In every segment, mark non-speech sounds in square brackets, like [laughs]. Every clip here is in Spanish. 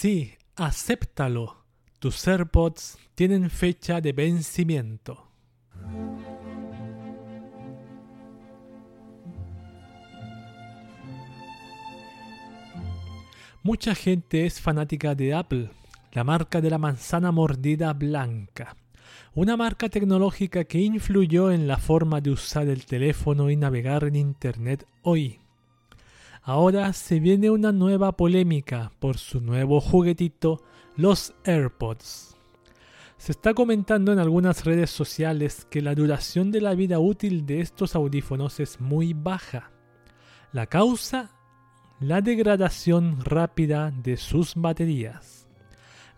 Sí, acéptalo. Tus AirPods tienen fecha de vencimiento. Mucha gente es fanática de Apple, la marca de la manzana mordida blanca, una marca tecnológica que influyó en la forma de usar el teléfono y navegar en Internet hoy. Ahora se viene una nueva polémica por su nuevo juguetito, los AirPods. Se está comentando en algunas redes sociales que la duración de la vida útil de estos audífonos es muy baja. La causa la degradación rápida de sus baterías.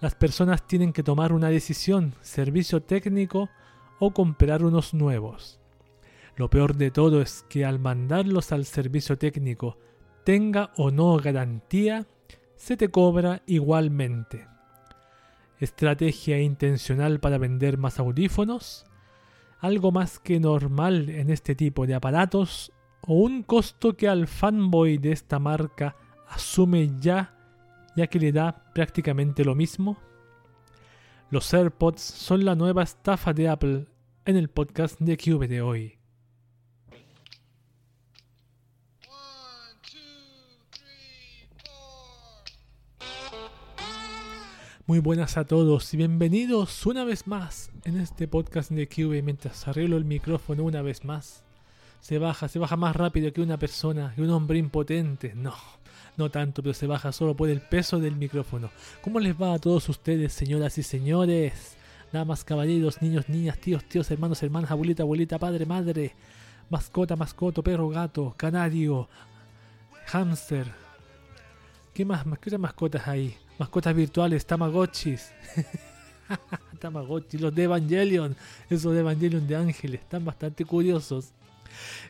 Las personas tienen que tomar una decisión, servicio técnico o comprar unos nuevos. Lo peor de todo es que al mandarlos al servicio técnico, tenga o no garantía, se te cobra igualmente. Estrategia intencional para vender más audífonos, algo más que normal en este tipo de aparatos o un costo que al fanboy de esta marca asume ya, ya que le da prácticamente lo mismo? Los AirPods son la nueva estafa de Apple en el podcast de Cube de hoy. Muy buenas a todos y bienvenidos una vez más en este podcast de Cube mientras arreglo el micrófono una vez más se baja, se baja más rápido que una persona, que un hombre impotente. No, no tanto, pero se baja solo por el peso del micrófono. ¿Cómo les va a todos ustedes, señoras y señores? Damas, caballeros, niños, niñas, tíos, tíos, hermanos, hermanas, abuelita, abuelita, padre, madre, mascota, mascoto, perro, gato, canario, hámster. ¿Qué más? ¿Qué otras mascotas hay? Mascotas virtuales, tamagotchis. [laughs] tamagotchis, los de Evangelion. Esos de Evangelion de ángeles, están bastante curiosos.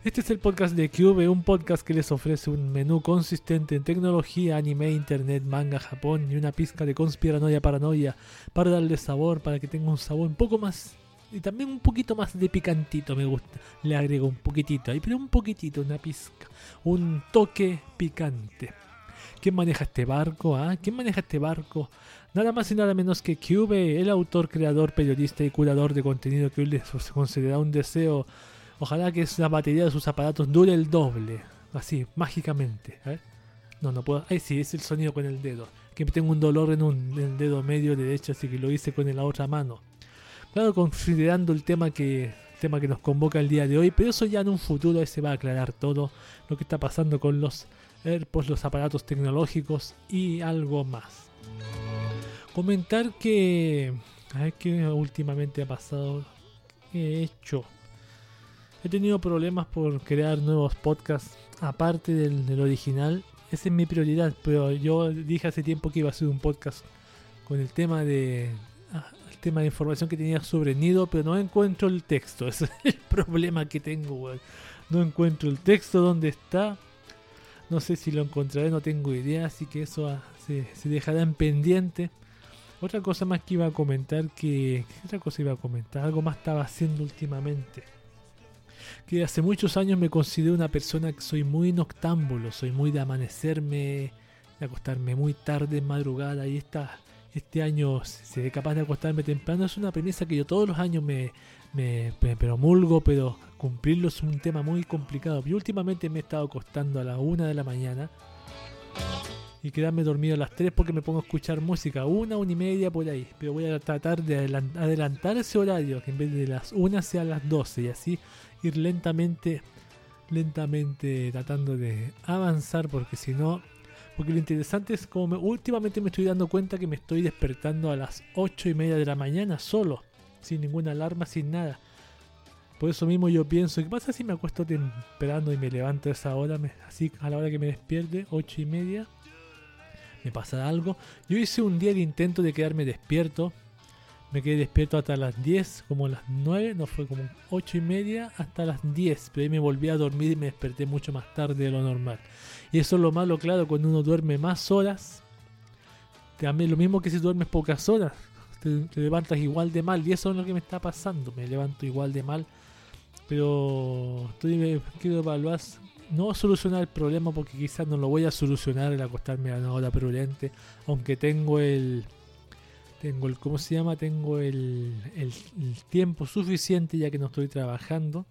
Este es el podcast de Cube, un podcast que les ofrece un menú consistente en tecnología, anime, internet, manga, Japón y una pizca de conspiranoia, paranoia para darle sabor, para que tenga un sabor un poco más y también un poquito más de picantito me gusta. Le agrego un poquitito ahí, pero un poquitito, una pizca, un toque picante. ¿Quién maneja este barco? Ah? ¿Quién maneja este barco? Nada más y nada menos que Cube, el autor, creador, periodista y curador de contenido que hoy les considera un deseo Ojalá que esa batería de sus aparatos dure el doble. Así, mágicamente. No, no puedo. Ay, sí, es el sonido con el dedo. Que tengo un dolor en, un, el dedo medio derecho, así que lo hice con la otra mano. Claro, considerando el tema que, tema que nos convoca el día de hoy, pero eso ya en un futuro se va a aclarar todo lo que está pasando con los AirPods, los aparatos tecnológicos y algo más. Comentar que. A ver qué últimamente ha pasado. ¿Qué he hecho? He tenido problemas por crear nuevos podcasts aparte del, original. Esa es mi prioridad, pero yo dije hace tiempo que iba a hacer un podcast con el tema de ah, el tema de información que tenía sobre Nido, pero no encuentro el texto. [laughs] Es el problema que tengo, No encuentro el texto dónde está. No sé si lo encontraré, no tengo idea, así que eso ah, se, se, dejará en pendiente. Otra cosa más que iba a comentar que... ¿Qué otra cosa iba a comentar? Algo más estaba haciendo últimamente que hace muchos años me considero una persona que soy muy noctámbulo, soy muy de amanecerme, de acostarme muy tarde en madrugada y esta, este año seré capaz de acostarme temprano. Es una premisa que yo todos los años me, me, promulgo, pero cumplirlo es un tema muy complicado. Yo últimamente me he estado acostando a la una de la mañana y quedarme dormido a las 3 porque me pongo a escuchar música, una, una y media por ahí. Pero voy a tratar de adelantar ese horario, que en vez de las 1 sea las 12 y así ir lentamente, lentamente tratando de avanzar porque si no, porque lo interesante es como últimamente me estoy dando cuenta que me estoy despertando a las 8 y media de la mañana solo, sin ninguna alarma, sin nada. Por eso mismo yo pienso, ¿qué pasa si me acuesto temprano y me levanto a esa hora? así a la hora que me despierte, 8 y media, me pasa algo. Yo hice un día de intento de quedarme despierto, me quedé despierto hasta las 10, como las 9, no fue como 8 y media hasta las 10, pero ahí me volví a dormir y me desperté mucho más tarde de lo normal. Y eso es lo malo, claro, cuando uno duerme más horas, también lo mismo que si duermes pocas horas, te, levantas igual de mal, y eso es lo que me está pasando, me levanto igual de mal, pero estoy, quiero evaluar, no solucionar el problema porque quizás no lo voy a solucionar el acostarme a una hora prudente, aunque tengo el tengo el cómo se llama tengo el, el, tiempo suficiente ya que no estoy trabajando.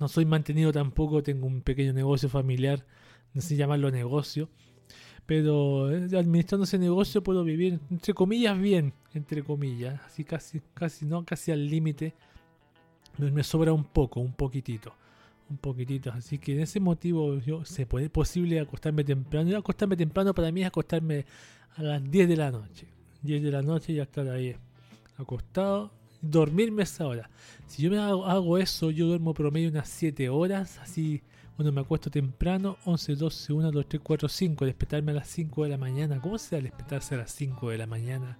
No soy mantenido tampoco tengo un pequeño negocio familiar no sé llamarlo negocio pero eh, administrando ese negocio puedo vivir entre comillas bien entre comillas así casi casi no casi al límite me sobra un poco un poquitito un poquitito. Así que en ese motivo yo se puede posible acostarme temprano. Y acostarme temprano para mí es acostarme a las 10 de la noche. 10 de la noche ya estar ahí acostado dormirme esa hora. Si yo me hago, hago eso yo duermo promedio unas 7 horas así bueno, me acuesto temprano, 11, 12, 1, 2, 3, 4, 5. Despertarme a las 5 de la mañana. ¿Cómo se da despertarse a las 5 de la mañana?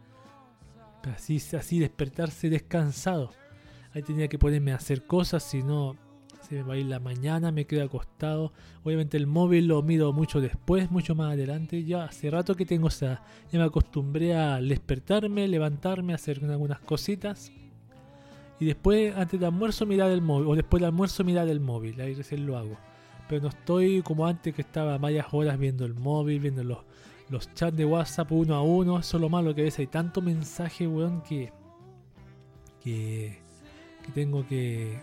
Así, así despertarse descansado. Ahí tenía que ponerme a hacer cosas, si no se me va a ir la mañana, me quedo acostado. Obviamente el móvil lo miro mucho después, mucho más adelante. Ya hace rato que tengo, o sea, ya me acostumbré a despertarme, levantarme, hacer algunas cositas. Y después, antes del almuerzo, mirar el móvil. O después del almuerzo, mirar el móvil. Ahí recién lo hago pero no estoy como antes que estaba varias horas viendo el móvil, viendo los, los chats de WhatsApp uno a uno. Eso es lo malo que a veces hay tanto mensaje, que, que, tengo que,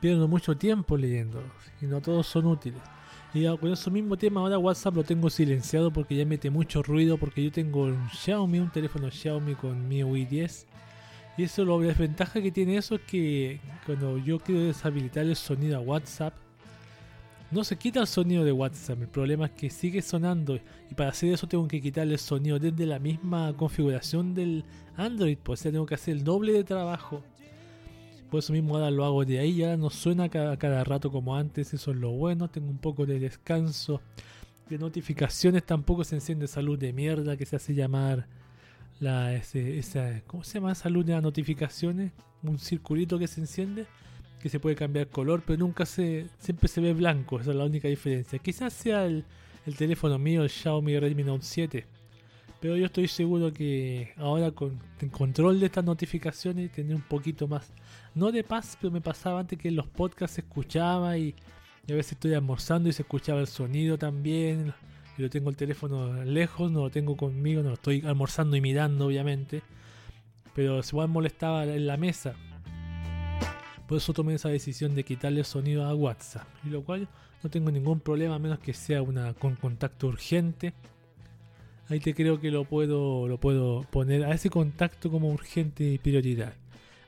pierdo mucho tiempo leyendo y no todos son útiles. Y con eso mismo tema ahora WhatsApp lo tengo silenciado porque ya mete mucho ruido porque yo tengo un Xiaomi, un teléfono Xiaomi con MIUI 10 y eso lo desventaja que tiene eso es que cuando yo quiero deshabilitar el sonido a WhatsApp no se quita el sonido de WhatsApp, el problema es que sigue sonando y para hacer eso tengo que quitarle el sonido desde la misma configuración del Android, pues ya tengo que hacer el doble de trabajo. Por eso mismo ahora lo hago de ahí, ya no suena cada, cada rato como antes, eso es lo bueno, tengo un poco de descanso. De notificaciones tampoco se enciende salud de mierda que se hace llamar la esa, ¿cómo se llama salud de notificaciones? Un circulito que se enciende que se puede cambiar color, pero nunca se, siempre se ve blanco, esa es la única diferencia. Quizás sea el, teléfono mío, el Xiaomi Redmi Note 7, pero yo estoy seguro que ahora con el control de estas notificaciones tendré un poquito más, no de paz, pero me pasaba antes que en los podcasts escuchaba y, a veces estoy almorzando y se escuchaba el sonido también. Y lo tengo el teléfono lejos, no lo tengo conmigo, no lo estoy almorzando y mirando obviamente. Pero igual molestaba en la mesa por eso tomé esa decisión de quitarle sonido a WhatsApp. Y lo cual no tengo ningún problema a menos que sea una con contacto urgente. Ahí te creo que lo puedo, lo puedo poner a ese contacto como urgente y prioridad.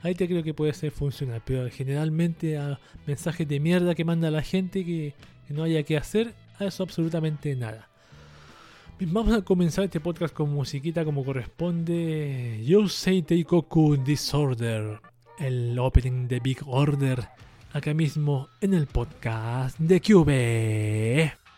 Ahí te creo que puede ser funcional, pero generalmente a mensajes de mierda que manda la gente que, no haya que hacer, a eso absolutamente nada. Vamos a comenzar este podcast con musiquita como corresponde. Yo say Teikoku Disorder el opening de Big Order acá mismo en el podcast de QB.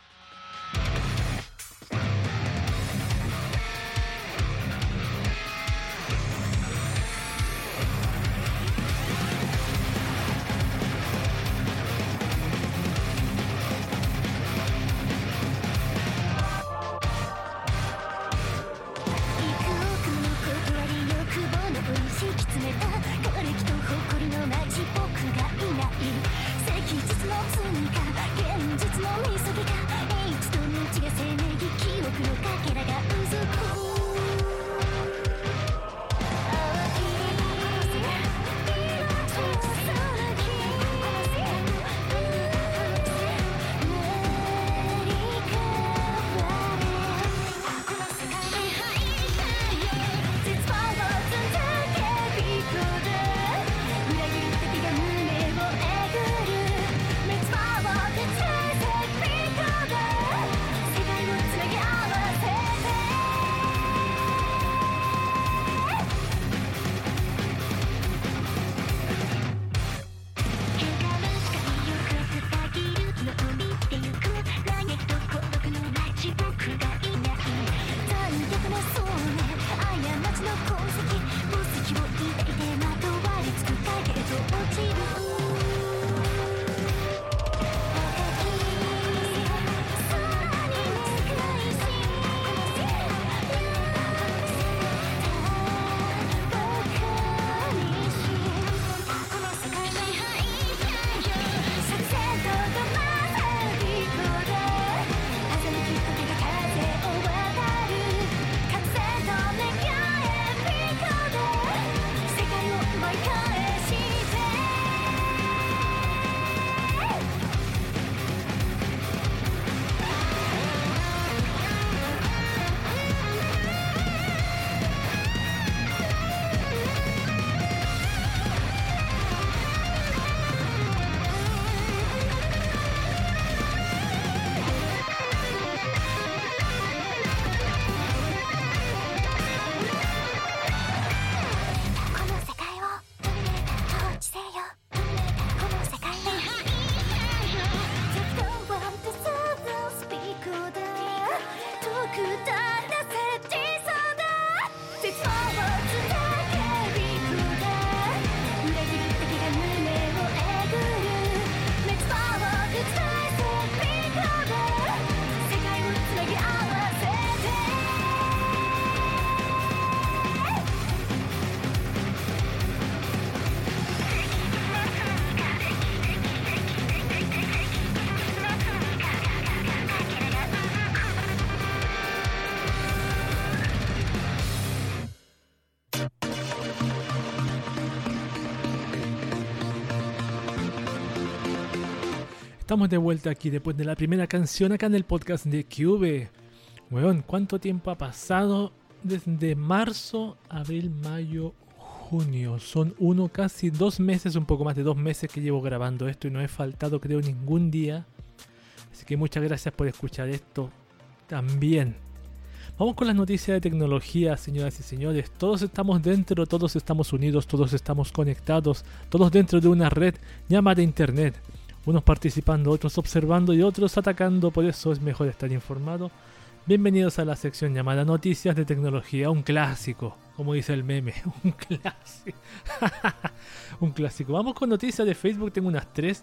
Estamos de vuelta aquí después de la primera canción acá en el podcast de Cube. Weón, ¿cuánto tiempo ha pasado desde marzo, abril, mayo, junio? Son uno, casi dos meses, un poco más de dos meses que llevo grabando esto y no he faltado creo ningún día. Así que muchas gracias por escuchar esto también. Vamos con las noticias de tecnología, señoras y señores. Todos estamos dentro, todos estamos unidos, todos estamos conectados, todos dentro de una red llamada Internet unos participando, otros observando y otros atacando, por eso es mejor estar informado. Bienvenidos a la sección llamada Noticias de Tecnología, un clásico, como dice el meme, [laughs] un clásico. [laughs] un clásico. Vamos con noticias de Facebook, tengo unas tres.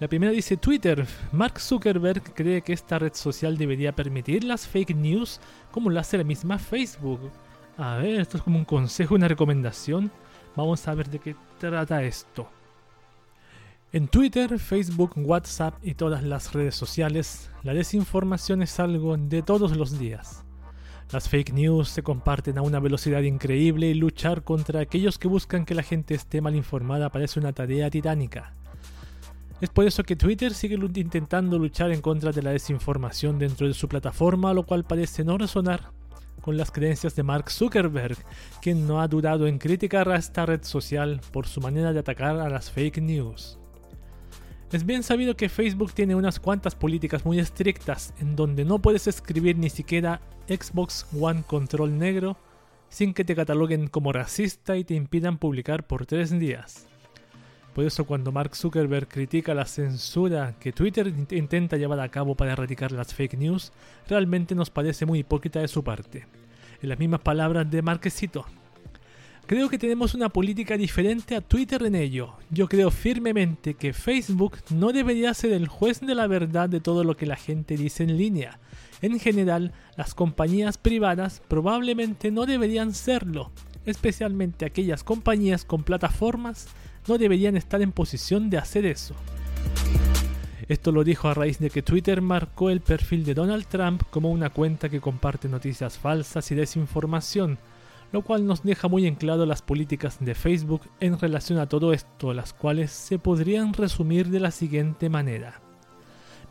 La primera dice Twitter. Mark Zuckerberg cree que esta red social debería permitir las fake news como lo hace la misma Facebook. A ver, esto es como un consejo, una recomendación. Vamos a ver de qué trata esto. En Twitter, Facebook, WhatsApp y todas las redes sociales, la desinformación es algo de todos los días. Las fake news se comparten a una velocidad increíble y luchar contra aquellos que buscan que la gente esté mal informada parece una tarea titánica. Es por eso que Twitter sigue intentando luchar en contra de la desinformación dentro de su plataforma, lo cual parece no resonar con las creencias de Mark Zuckerberg, quien no ha dudado en criticar a esta red social por su manera de atacar a las fake news. Es bien sabido que Facebook tiene unas cuantas políticas muy estrictas en donde no puedes escribir ni siquiera Xbox One Control negro sin que te cataloguen como racista y te impidan publicar por tres días. Por eso cuando Mark Zuckerberg critica la censura que Twitter intenta llevar a cabo para erradicar las fake news, realmente nos parece muy hipócrita de su parte. En las mismas palabras de Marquesito, Creo que tenemos una política diferente a Twitter en ello. Yo creo firmemente que Facebook no debería ser el juez de la verdad de todo lo que la gente dice en línea. En general, las compañías privadas probablemente no deberían serlo, especialmente aquellas compañías con plataformas no deberían estar en posición de hacer eso. Esto lo dijo a raíz de que Twitter marcó el perfil de Donald Trump como una cuenta que comparte noticias falsas y desinformación, lo cual nos deja muy en claro las políticas de Facebook en relación a todo esto, las cuales se podrían resumir de la siguiente manera.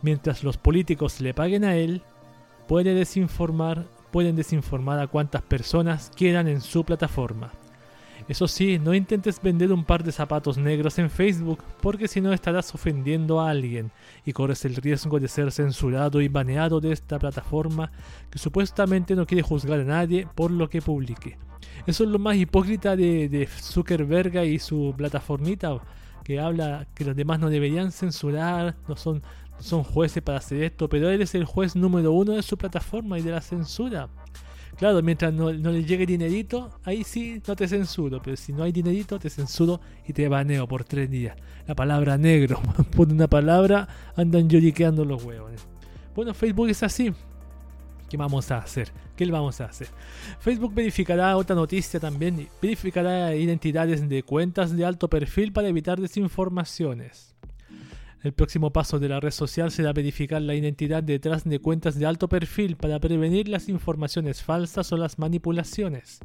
Mientras los políticos le paguen a él, puede desinformar, pueden desinformar a cuantas personas quieran en su plataforma. Eso sí, no intentes vender un par de zapatos negros en Facebook, porque si no estarás ofendiendo a alguien y corres el riesgo de ser censurado y baneado de esta plataforma que supuestamente no quiere juzgar a nadie por lo que publique. Eso es lo más hipócrita de, Zuckerberg y su plataformita, que habla que los demás no deberían censurar, no son, son jueces para hacer esto, pero él es el juez número uno de su plataforma y de la censura. Claro, mientras no, le llegue dinerito, ahí sí no te censuro. Pero si no hay dinerito, te censuro y te baneo por tres días. La palabra negro. [laughs] Por una palabra, andan lloriqueando los huevos. Bueno, Facebook es así. ¿Qué vamos a hacer? ¿Qué le vamos a hacer? Facebook verificará otra noticia también. Verificará identidades de cuentas de alto perfil para evitar desinformaciones. El próximo paso de la red social será verificar la identidad detrás de cuentas de alto perfil para prevenir las informaciones falsas o las manipulaciones.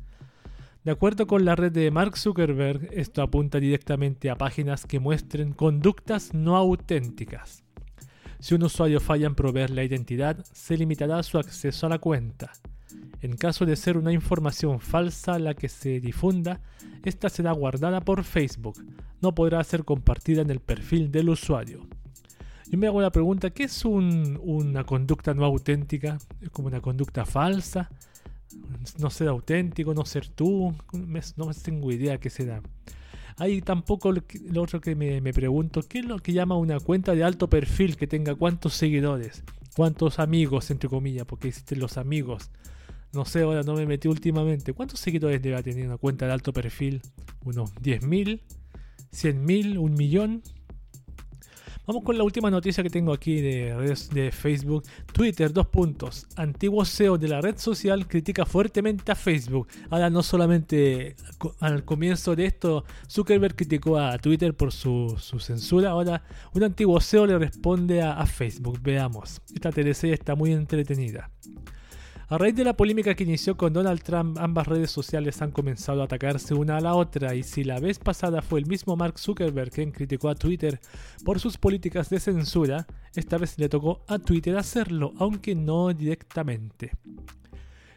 De acuerdo con la red de Mark Zuckerberg, esto apunta directamente a páginas que muestren conductas no auténticas. Si un usuario falla en proveer la identidad, se limitará su acceso a la cuenta. En caso de ser una información falsa la que se difunda, esta será guardada por Facebook, no podrá ser compartida en el perfil del usuario. Yo me hago la pregunta, ¿qué es una conducta no auténtica? ¿Es como una conducta falsa? ¿No ser auténtico? ¿No ser tú? No tengo idea qué será. Hay tampoco lo, otro que me, me, pregunto, ¿qué es lo que llama una cuenta de alto perfil que tenga cuántos seguidores? cuántos amigos, entre comillas, porque existen los amigos. No sé, ahora no me metí últimamente. ¿Cuántos seguidores debe tener una cuenta de alto perfil? ¿Unos 10.000? ¿100.000? ¿Un millón? Vamos con la última noticia que tengo aquí de Facebook. Twitter, dos puntos. Antiguo CEO de la red social critica fuertemente a Facebook. Ahora no solamente al comienzo de esto, Zuckerberg criticó a Twitter por su, censura. Ahora un antiguo CEO le responde a, a Facebook. Veamos. Esta teleserie está muy entretenida. A raíz de la polémica que inició con Donald Trump, ambas redes sociales han comenzado a atacarse una a la otra y si la vez pasada fue el mismo Mark Zuckerberg quien criticó a Twitter por sus políticas de censura, esta vez le tocó a Twitter hacerlo, aunque no directamente.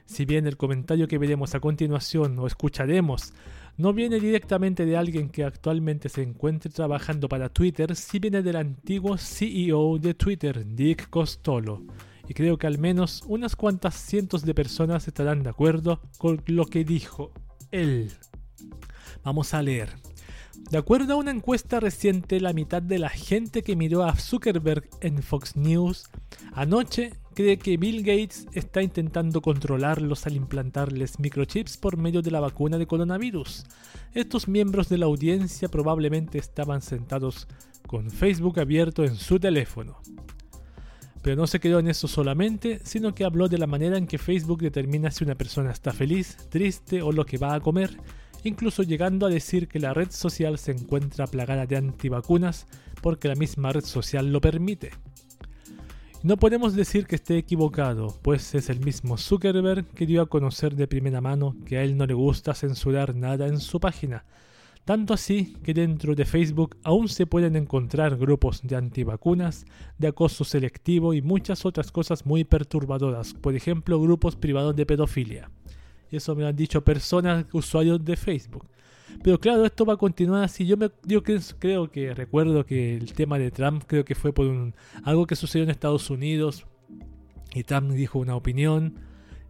Si bien el comentario que veremos a continuación o escucharemos no viene directamente de alguien que actualmente se encuentre trabajando para Twitter, sí viene del antiguo CEO de Twitter, Dick Costolo y creo que al menos unas cuantas cientos de personas estarán de acuerdo con lo que dijo él. Vamos a leer. De acuerdo a una encuesta reciente, la mitad de la gente que miró a Zuckerberg en Fox News anoche cree que Bill Gates está intentando controlarlos al implantarles microchips por medio de la vacuna de coronavirus. Estos miembros de la audiencia probablemente estaban sentados con Facebook abierto en su teléfono. Pero no se quedó en eso solamente, sino que habló de la manera en que Facebook determina si una persona está feliz, triste o lo que va a comer, incluso llegando a decir que la red social se encuentra plagada de antivacunas porque la misma red social lo permite. No podemos decir que esté equivocado, pues es el mismo Zuckerberg que dio a conocer de primera mano que a él no le gusta censurar nada en su página, tanto así que dentro de Facebook aún se pueden encontrar grupos de antivacunas, de acoso selectivo y muchas otras cosas muy perturbadoras, por ejemplo grupos privados de pedofilia. Eso me han dicho personas, usuarios de Facebook. Pero claro, esto va a continuar así. Yo, me, yo creo que recuerdo que el tema de Trump creo que fue por un, algo que sucedió en Estados Unidos y Trump dijo una opinión,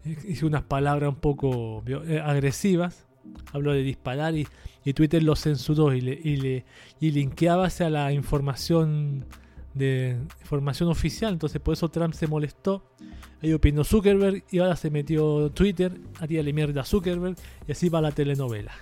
eh, hizo unas palabras un poco eh, agresivas, habló de disparar y y Twitter lo censuró y le, y le y linkeaba hacia la información de información oficial. Entonces por eso Trump se molestó. Ahí opinó Zuckerberg y ahora se metió Twitter, a la mierda a Zuckerberg y así va la telenovela.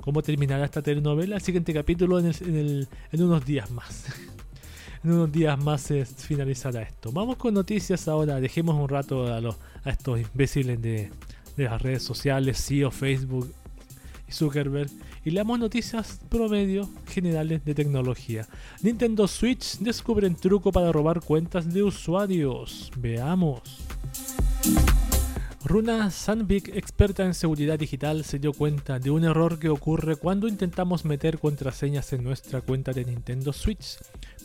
¿Cómo terminará esta telenovela? El siguiente capítulo en, en, unos días más. [laughs] en unos días más se finalizará esto. Vamos con noticias ahora. Dejemos un rato a, los, a estos imbéciles de, de las redes sociales, CEO, Facebook y Zuckerberg y leamos noticias promedio generales de tecnología. Nintendo Switch descubren truco para robar cuentas de usuarios. Veamos. Runa Sandvik, experta en seguridad digital, se dio cuenta de un error que ocurre cuando intentamos meter contraseñas en nuestra cuenta de Nintendo Switch,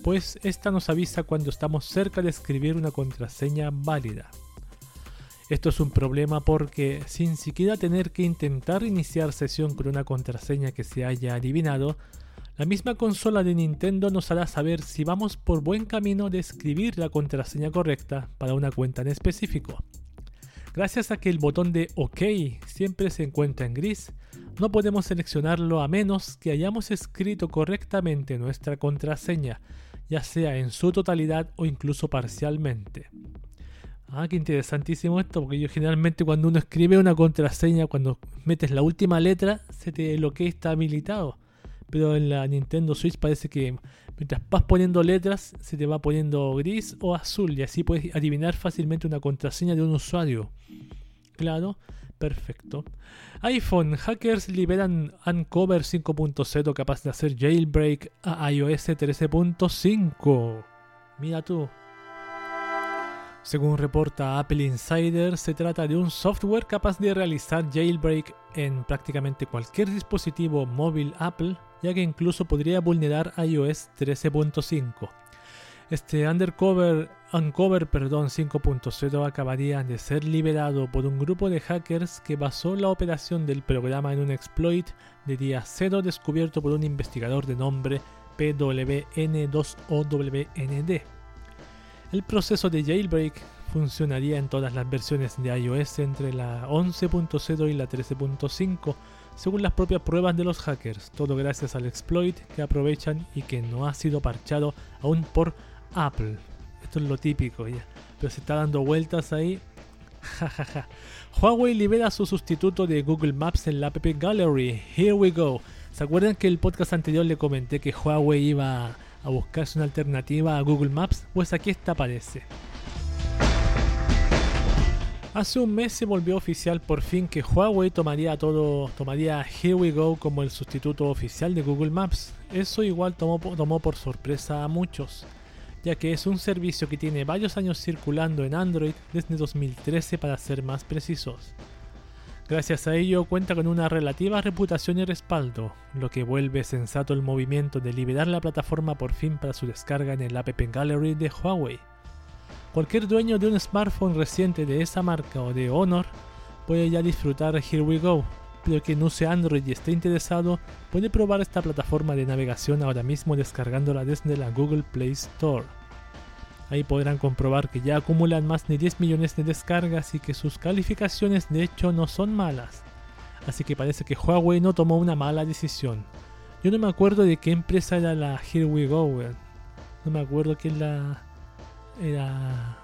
pues esta nos avisa cuando estamos cerca de escribir una contraseña válida. Esto es un problema porque sin siquiera tener que intentar iniciar sesión con una contraseña que se haya adivinado, la misma consola de Nintendo nos hará saber si vamos por buen camino de escribir la contraseña correcta para una cuenta en específico. Gracias a que el botón de OK siempre se encuentra en gris, no podemos seleccionarlo a menos que hayamos escrito correctamente nuestra contraseña, ya sea en su totalidad o incluso parcialmente. Ah, qué interesantísimo esto, porque yo generalmente cuando uno escribe una contraseña, cuando metes la última letra, se te lo que está habilitado. Pero en la Nintendo Switch parece que mientras vas poniendo letras, se te va poniendo gris o azul, y así puedes adivinar fácilmente una contraseña de un usuario. Claro, perfecto. iPhone, hackers liberan Uncover 5.0 capaz de hacer jailbreak a iOS 13.5. Mira tú. Según reporta Apple Insider, se trata de un software capaz de realizar jailbreak en prácticamente cualquier dispositivo móvil Apple, ya que incluso podría vulnerar iOS 13.5. Este undercover, Uncover 5.0 acabaría de ser liberado por un grupo de hackers que basó la operación del programa en un exploit de día 0 descubierto por un investigador de nombre PWN2OWND. El proceso de jailbreak funcionaría en todas las versiones de iOS entre la 11.0 y la 13.5, según las propias pruebas de los hackers, todo gracias al exploit que aprovechan y que no ha sido parchado aún por Apple. Esto es lo típico ya. pero se está dando vueltas ahí. [laughs] Jajaja. Huawei libera su sustituto de Google Maps en la App Gallery. Here we go. ¿Se acuerdan que el podcast anterior le comenté que Huawei iba buscarse una alternativa a Google Maps? Pues aquí está aparece. Hace un mes se volvió oficial por fin que Huawei tomaría todo, tomaría Here We Go como el sustituto oficial de Google Maps. Eso igual tomó, tomó por sorpresa a muchos, ya que es un servicio que tiene varios años circulando en Android desde 2013 para ser más precisos. Gracias a ello cuenta con una relativa reputación y respaldo, lo que vuelve sensato el movimiento de liberar la plataforma por fin para su descarga en el App Gallery de Huawei. Cualquier dueño de un smartphone reciente de esa marca o de Honor puede ya disfrutar Here We Go, pero quien use Android y esté interesado puede probar esta plataforma de navegación ahora mismo descargándola desde la Google Play Store. Ahí podrán comprobar que ya acumulan más de 10 millones de descargas y que sus calificaciones de hecho no son malas. Así que parece que Huawei no tomó una mala decisión. Yo no me acuerdo de qué empresa era la Here We Go, No me acuerdo quién la era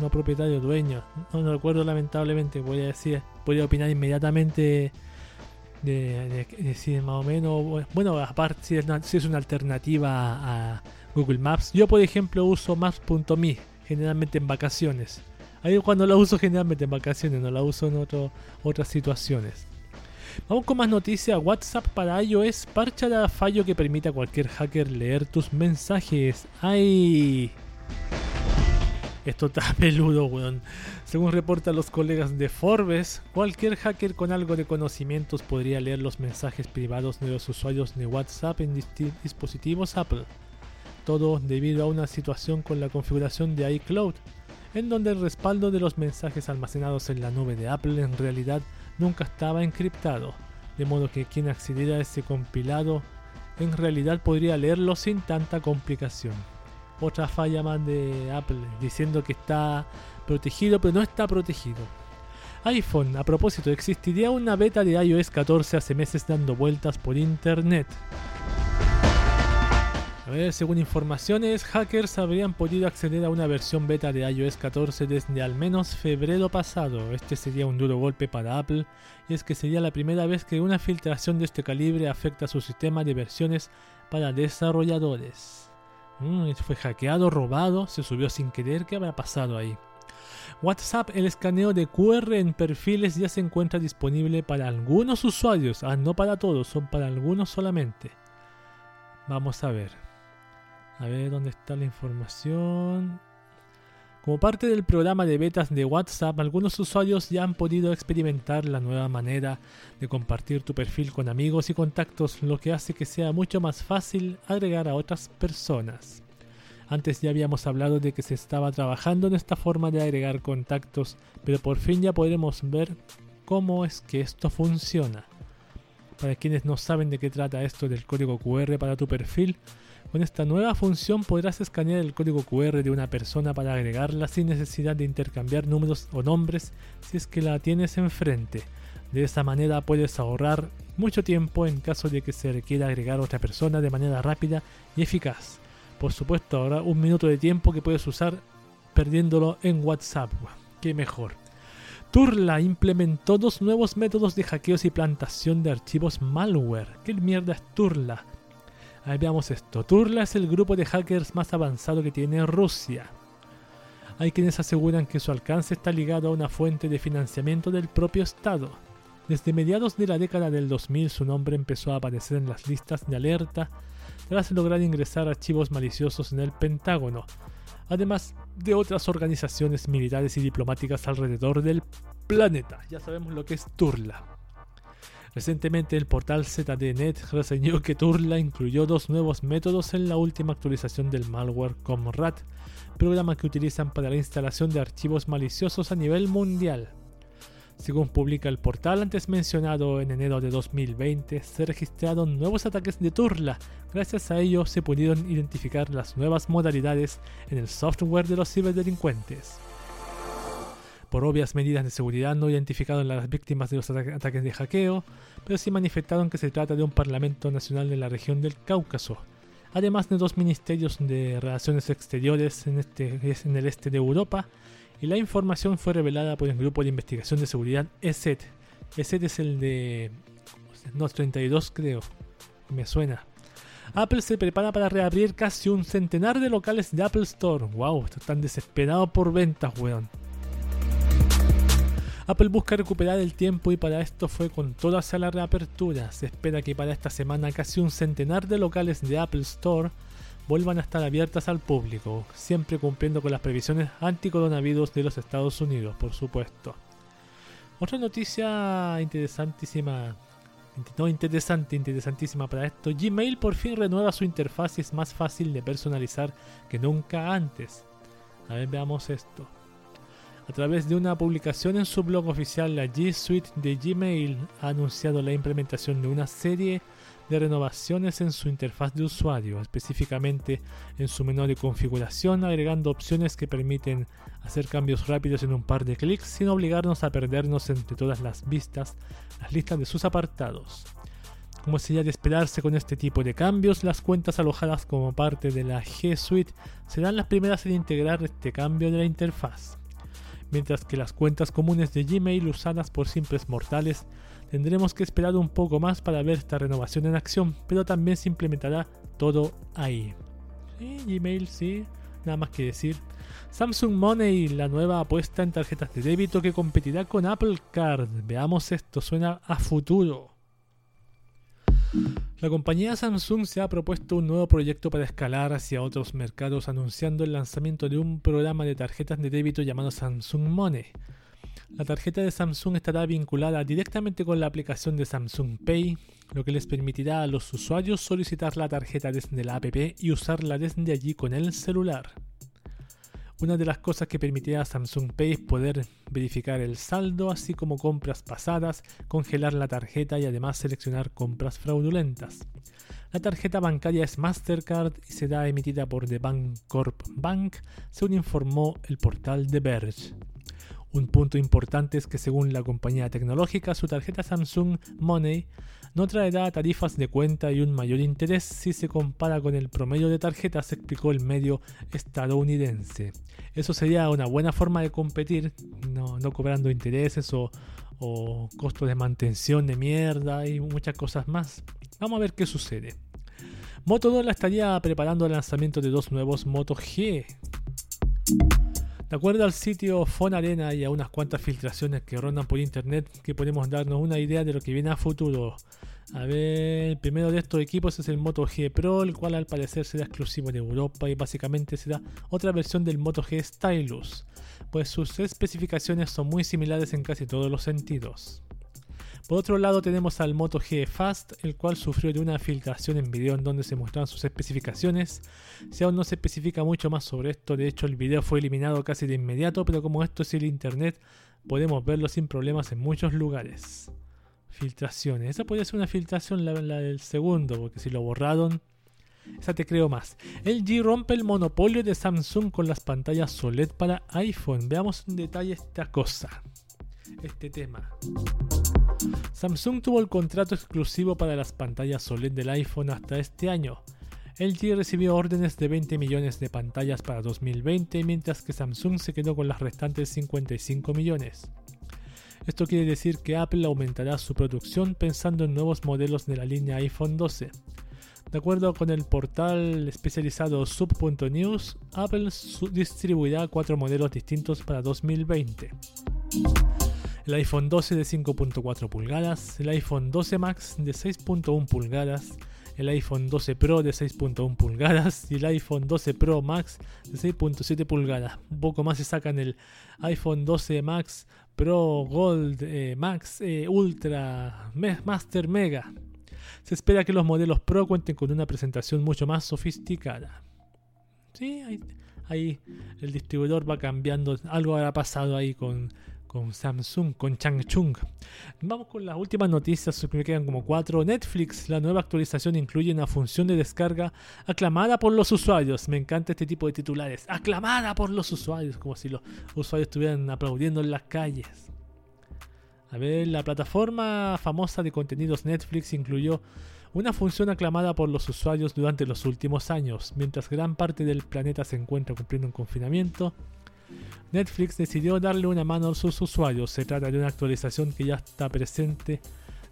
no propietario, dueño. No, lo recuerdo lamentablemente, voy a decir, podría opinar inmediatamente de, decir más o menos, bueno, aparte si es una alternativa a Google Maps. Yo por ejemplo uso Maps.me, generalmente en vacaciones. Ahí cuando la uso generalmente en vacaciones, no la uso en otras situaciones. Vamos con más noticias. WhatsApp para iOS parchará fallo que permita a cualquier hacker leer tus mensajes. ¡Ay! Esto está [laughs] peludo, weón. Según reportan los colegas de Forbes, cualquier hacker con algo de conocimientos podría leer los mensajes privados de los usuarios de WhatsApp en dispositivos Apple. Todo debido a una situación con la configuración de iCloud, en donde el respaldo de los mensajes almacenados en la nube de Apple en realidad nunca estaba encriptado, de modo que quien accediera a ese compilado en realidad podría leerlo sin tanta complicación otra falla más de Apple diciendo que está protegido, pero no está protegido. iPhone, a propósito, existiría una beta de iOS 14 hace meses dando vueltas por internet. A ver, según informaciones, hackers habrían podido acceder a una versión beta de iOS 14 desde al menos febrero pasado. Este sería un duro golpe para Apple, y es que sería la primera vez que una filtración de este calibre afecta a su sistema de versiones para desarrolladores. Mm, fue hackeado, robado, se subió sin querer. ¿Qué habrá pasado ahí? WhatsApp, el escaneo de QR en perfiles ya se encuentra disponible para algunos usuarios. Ah, no para todos, son para algunos solamente. Vamos a ver. A ver dónde está la información. Como parte del programa de betas de WhatsApp, algunos usuarios ya han podido experimentar la nueva manera de compartir tu perfil con amigos y contactos, lo que hace que sea mucho más fácil agregar a otras personas. Antes ya habíamos hablado de que se estaba trabajando en esta forma de agregar contactos, pero por fin ya podremos ver cómo es que esto funciona. Para quienes no saben de qué trata esto del código QR para tu perfil, con esta nueva función podrás escanear el código QR de una persona para agregarla sin necesidad de intercambiar números o nombres si es que la tienes enfrente. De esta manera puedes ahorrar mucho tiempo en caso de que se requiera agregar a otra persona de manera rápida y eficaz. Por supuesto, ahora un minuto de tiempo que puedes usar perdiéndolo en WhatsApp. ¡Qué mejor! Turla implementó dos nuevos métodos de hackeos y plantación de archivos malware. ¿Qué mierda es Turla? Ahí veamos esto. Turla es el grupo de hackers más avanzado que tiene Rusia. Hay quienes aseguran que su alcance está ligado a una fuente de financiamiento del propio Estado. Desde mediados de la década del 2000 su nombre empezó a aparecer en las listas de alerta tras lograr ingresar archivos maliciosos en el Pentágono, además de otras organizaciones militares y diplomáticas alrededor del planeta. Ya sabemos lo que es Turla. Recientemente el portal ZDNet reseñó que Turla incluyó dos nuevos métodos en la última actualización del malware Comrade, programa que utilizan para la instalación de archivos maliciosos a nivel mundial. Según publica el portal antes mencionado en enero de 2020, se registraron nuevos ataques de Turla. Gracias a ello se pudieron identificar las nuevas modalidades en el software de los ciberdelincuentes. Por obvias medidas de seguridad no identificaron a las víctimas de los ataques de hackeo, pero sí manifestaron que se trata de un parlamento nacional en la región del Cáucaso. además de dos ministerios de relaciones exteriores en, este, en el este de Europa, y la información fue revelada por el grupo de investigación de seguridad ESET. ESET es el de... No, 32 creo, me suena. Apple se prepara para reabrir casi un centenar de locales de Apple Store. ¡Wow! Están desesperados por ventas, weón. Apple busca recuperar el tiempo y para esto fue con toda hacia la reapertura. Se espera que para esta semana casi un centenar de locales de Apple Store vuelvan a estar abiertas al público, siempre cumpliendo con las previsiones anti-coronavirus de los Estados Unidos, por supuesto. Otra noticia interesantísima, no interesante, interesantísima para esto, Gmail por fin renueva su interfaz y es más fácil de personalizar que nunca antes. A ver, veamos esto. A través de una publicación en su blog oficial, la G Suite de Gmail ha anunciado la implementación de una serie de renovaciones en su interfaz de usuario, específicamente en su menú de configuración, agregando opciones que permiten hacer cambios rápidos en un par de clics sin obligarnos a perdernos entre todas las vistas, las listas de sus apartados. Como sería de esperarse con este tipo de cambios, las cuentas alojadas como parte de la G Suite serán las primeras en integrar este cambio de la interfaz mientras que las cuentas comunes de Gmail usadas por simples mortales tendremos que esperar un poco más para ver esta renovación en acción, pero también se implementará todo ahí. Sí, Gmail, sí, nada más que decir. Samsung Money, la nueva apuesta en tarjetas de débito que competirá con Apple Card. Veamos esto, suena a futuro. La compañía Samsung se ha propuesto un nuevo proyecto para escalar hacia otros mercados anunciando el lanzamiento de un programa de tarjetas de débito llamado Samsung Money. La tarjeta de Samsung estará vinculada directamente con la aplicación de Samsung Pay, lo que les permitirá a los usuarios solicitar la tarjeta desde la app y usarla desde allí con el celular. Una de las cosas que permitirá a Samsung Pay es poder verificar el saldo, así como compras pasadas, congelar la tarjeta y además seleccionar compras fraudulentas. La tarjeta bancaria es Mastercard y será emitida por The Bancorp Bank, según informó el portal de Verge. Un punto importante es que según la compañía tecnológica, su tarjeta Samsung Money no traerá tarifas de cuenta y un mayor interés si se compara con el promedio de tarjetas, explicó el medio estadounidense. Eso sería una buena forma de competir, no, cobrando intereses o, o costos de mantención de mierda y muchas cosas más. Vamos a ver qué sucede. Motorola estaría preparando el lanzamiento de dos nuevos Moto G. De acuerdo al sitio Phone Arena y a unas cuantas filtraciones que rondan por internet que podemos darnos una idea de lo que viene a futuro. A ver, el primero de estos equipos es el Moto G Pro, el cual al parecer será exclusivo en Europa y básicamente será otra versión del Moto G Stylus, pues sus especificaciones son muy similares en casi todos los sentidos. Por otro lado tenemos al Moto G Fast, el cual sufrió de una filtración en video en donde se mostraron sus especificaciones. Si aún no se especifica mucho más sobre esto, de hecho el video fue eliminado casi de inmediato, pero como esto es el internet, podemos verlo sin problemas en muchos lugares. Filtraciones. Esa podría ser una filtración la, del segundo, porque si lo borraron, esa te creo más. LG rompe el monopolio de Samsung con las pantallas OLED para iPhone. Veamos en detalle esta cosa, este tema. Samsung tuvo el contrato exclusivo para las pantallas OLED del iPhone hasta este año. LG recibió órdenes de 20 millones de pantallas para 2020, mientras que Samsung se quedó con las restantes 55 millones. Esto quiere decir que Apple aumentará su producción pensando en nuevos modelos de la línea iPhone 12. De acuerdo con el portal especializado sub.news, Apple distribuirá cuatro modelos distintos para 2020 el iPhone 12 de 5.4 pulgadas, el iPhone 12 Max de 6.1 pulgadas, el iPhone 12 Pro de 6.1 pulgadas y el iPhone 12 Pro Max de 6.7 pulgadas. Un poco más se sacan el iPhone 12 Max Pro Gold eh, Max eh, Ultra Master Mega. Se espera que los modelos Pro cuenten con una presentación mucho más sofisticada. Sí, ahí, ahí el distribuidor va cambiando. Algo habrá pasado ahí con con Samsung, con Changchung. Vamos con las últimas noticias, que me quedan como cuatro. Netflix, la nueva actualización incluye una función de descarga aclamada por los usuarios. Me encanta este tipo de titulares. Aclamada por los usuarios, como si los usuarios estuvieran aplaudiendo en las calles. A ver, la plataforma famosa de contenidos Netflix incluyó una función aclamada por los usuarios durante los últimos años. Mientras gran parte del planeta se encuentra cumpliendo un confinamiento, Netflix decidió darle una mano a sus usuarios. Se trata de una actualización que ya está presente,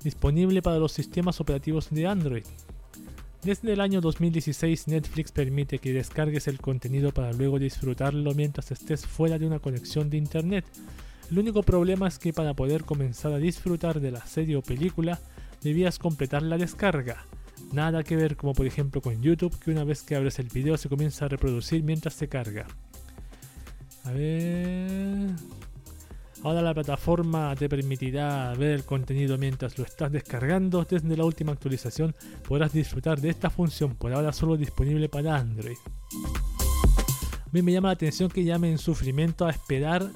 disponible para los sistemas operativos de Android. Desde el año 2016 Netflix permite que descargues el contenido para luego disfrutarlo mientras estés fuera de una conexión de Internet. El único problema es que para poder comenzar a disfrutar de la serie o película debías completar la descarga. Nada que ver como por ejemplo con YouTube que una vez que abres el video se comienza a reproducir mientras se carga. A ver. Ahora la plataforma te permitirá ver el contenido mientras lo estás descargando. Desde la última actualización podrás disfrutar de esta función, por ahora solo disponible para Android. A mí me llama la atención que llamen sufrimiento a esperar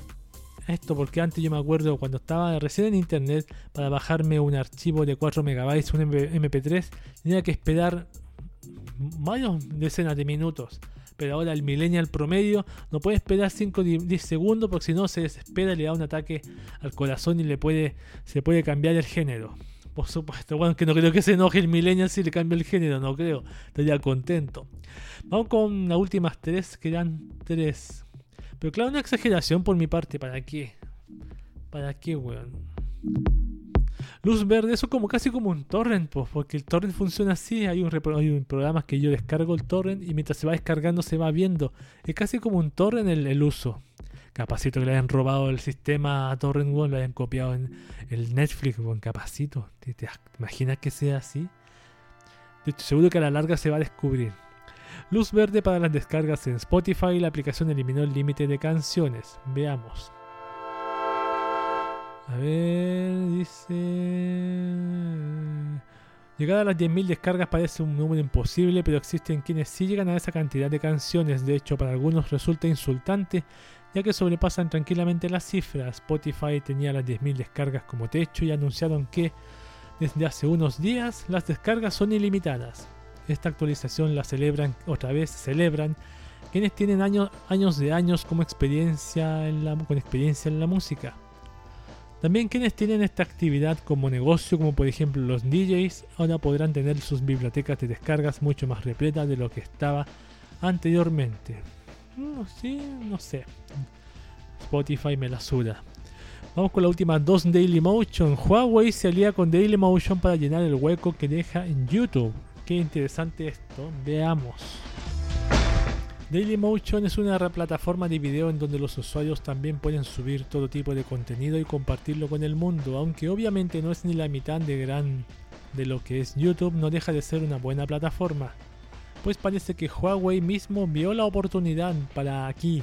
esto porque antes yo me acuerdo cuando estaba recién en internet para bajarme un archivo de 4 megabytes, un MP3, tenía que esperar varios decenas de minutos pero ahora el millennial promedio no puede esperar 5 o 10 segundos porque si no se desespera le da un ataque al corazón y le puede, se puede cambiar el género. Por supuesto, bueno, que no creo que se enoje el millennial si le cambia el género, no creo. Estaría contento. Vamos con las últimas tres, que eran tres. Pero claro, una exageración por mi parte, ¿para qué? ¿Para qué, weón? Luz verde, eso como casi como un torrent, porque el torrent funciona así, hay un, programa que yo descargo el torrent y mientras se va descargando se va viendo. Es casi como un torrent el, el uso. Capacito que le hayan robado el sistema a Torrent One, lo hayan copiado en el Netflix, en Capacito. ¿Te, imaginas que sea así? De hecho, seguro que a la larga se va a descubrir. Luz verde para las descargas en Spotify. La aplicación eliminó el límite de canciones. Veamos. A ver, dice... Llegar a las 10.000 descargas parece un número imposible, pero existen quienes sí llegan a esa cantidad de canciones. De hecho, para algunos resulta insultante, ya que sobrepasan tranquilamente las cifras. Spotify tenía las 10.000 descargas como techo y anunciaron que desde hace unos días las descargas son ilimitadas. Esta actualización la celebran, otra vez celebran, quienes tienen años, años de años como experiencia con experiencia en la música. También quienes tienen esta actividad como negocio, como por ejemplo los DJs, ahora podrán tener sus bibliotecas de descargas mucho más repletas de lo que estaba anteriormente. No, mm, sí, no sé. Spotify me la suda. Vamos con la última dos Dailymotion. Huawei se alía con Dailymotion para llenar el hueco que deja en YouTube. Qué interesante esto. Veamos. Dailymotion es una plataforma de video en donde los usuarios también pueden subir todo tipo de contenido y compartirlo con el mundo, aunque obviamente no es ni la mitad de gran de lo que es YouTube, no deja de ser una buena plataforma. Pues parece que Huawei mismo vio la oportunidad para aquí,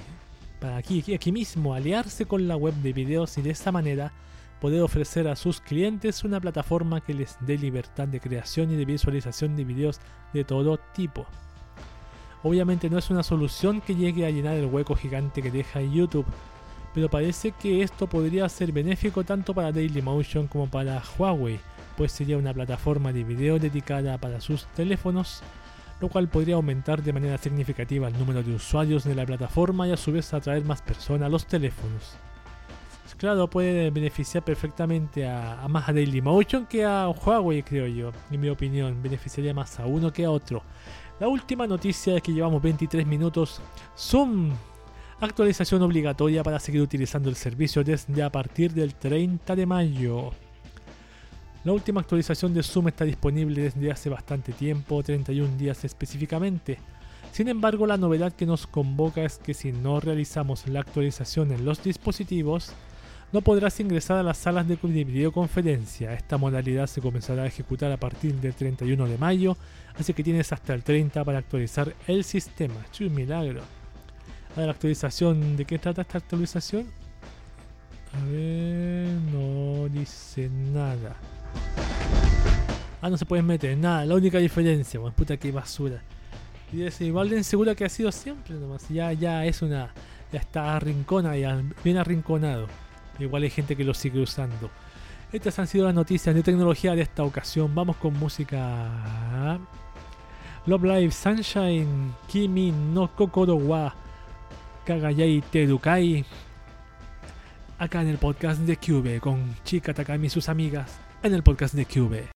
para aquí, aquí mismo, aliarse con la web de videos y de esta manera poder ofrecer a sus clientes una plataforma que les dé libertad de creación y de visualización de videos de todo tipo. Obviamente no es una solución que llegue a llenar el hueco gigante que deja YouTube, pero parece que esto podría ser benéfico tanto para Dailymotion como para Huawei, pues sería una plataforma de video dedicada para sus teléfonos, lo cual podría aumentar de manera significativa el número de usuarios de la plataforma y a su vez atraer más personas a los teléfonos. Claro, puede beneficiar perfectamente a, más a Dailymotion que a Huawei, creo yo, en mi opinión. Beneficiaría más a uno que a otro. La última noticia es que llevamos 23 minutos. Zoom. Actualización obligatoria para seguir utilizando el servicio desde a partir del 30 de mayo. La última actualización de Zoom está disponible desde hace bastante tiempo, 31 días específicamente. Sin embargo, la novedad que nos convoca es que si no realizamos la actualización en los dispositivos, no podrás ingresar a las salas de videoconferencia. Esta modalidad se comenzará a ejecutar a partir del 31 de mayo, así que tienes hasta el 30 para actualizar el sistema. ¡Chu, milagro! Ahora la actualización, ¿de qué trata esta actualización? A ver, no dice nada. Ah, no se puede meter nada, la única diferencia, bueno, puta que basura. Y es igual de insegura que ha sido siempre nomás. Ya, ya es una. Ya está arrinconada, ya bien arrinconado. Igual hay gente que lo sigue usando. Estas han sido las noticias de tecnología de esta ocasión. Vamos con música. Love Live Sunshine, Kimi no Kokoro wa Kagayai Terukai. Acá en el podcast de Cube con Chika Takami y sus amigas en el podcast de Cube.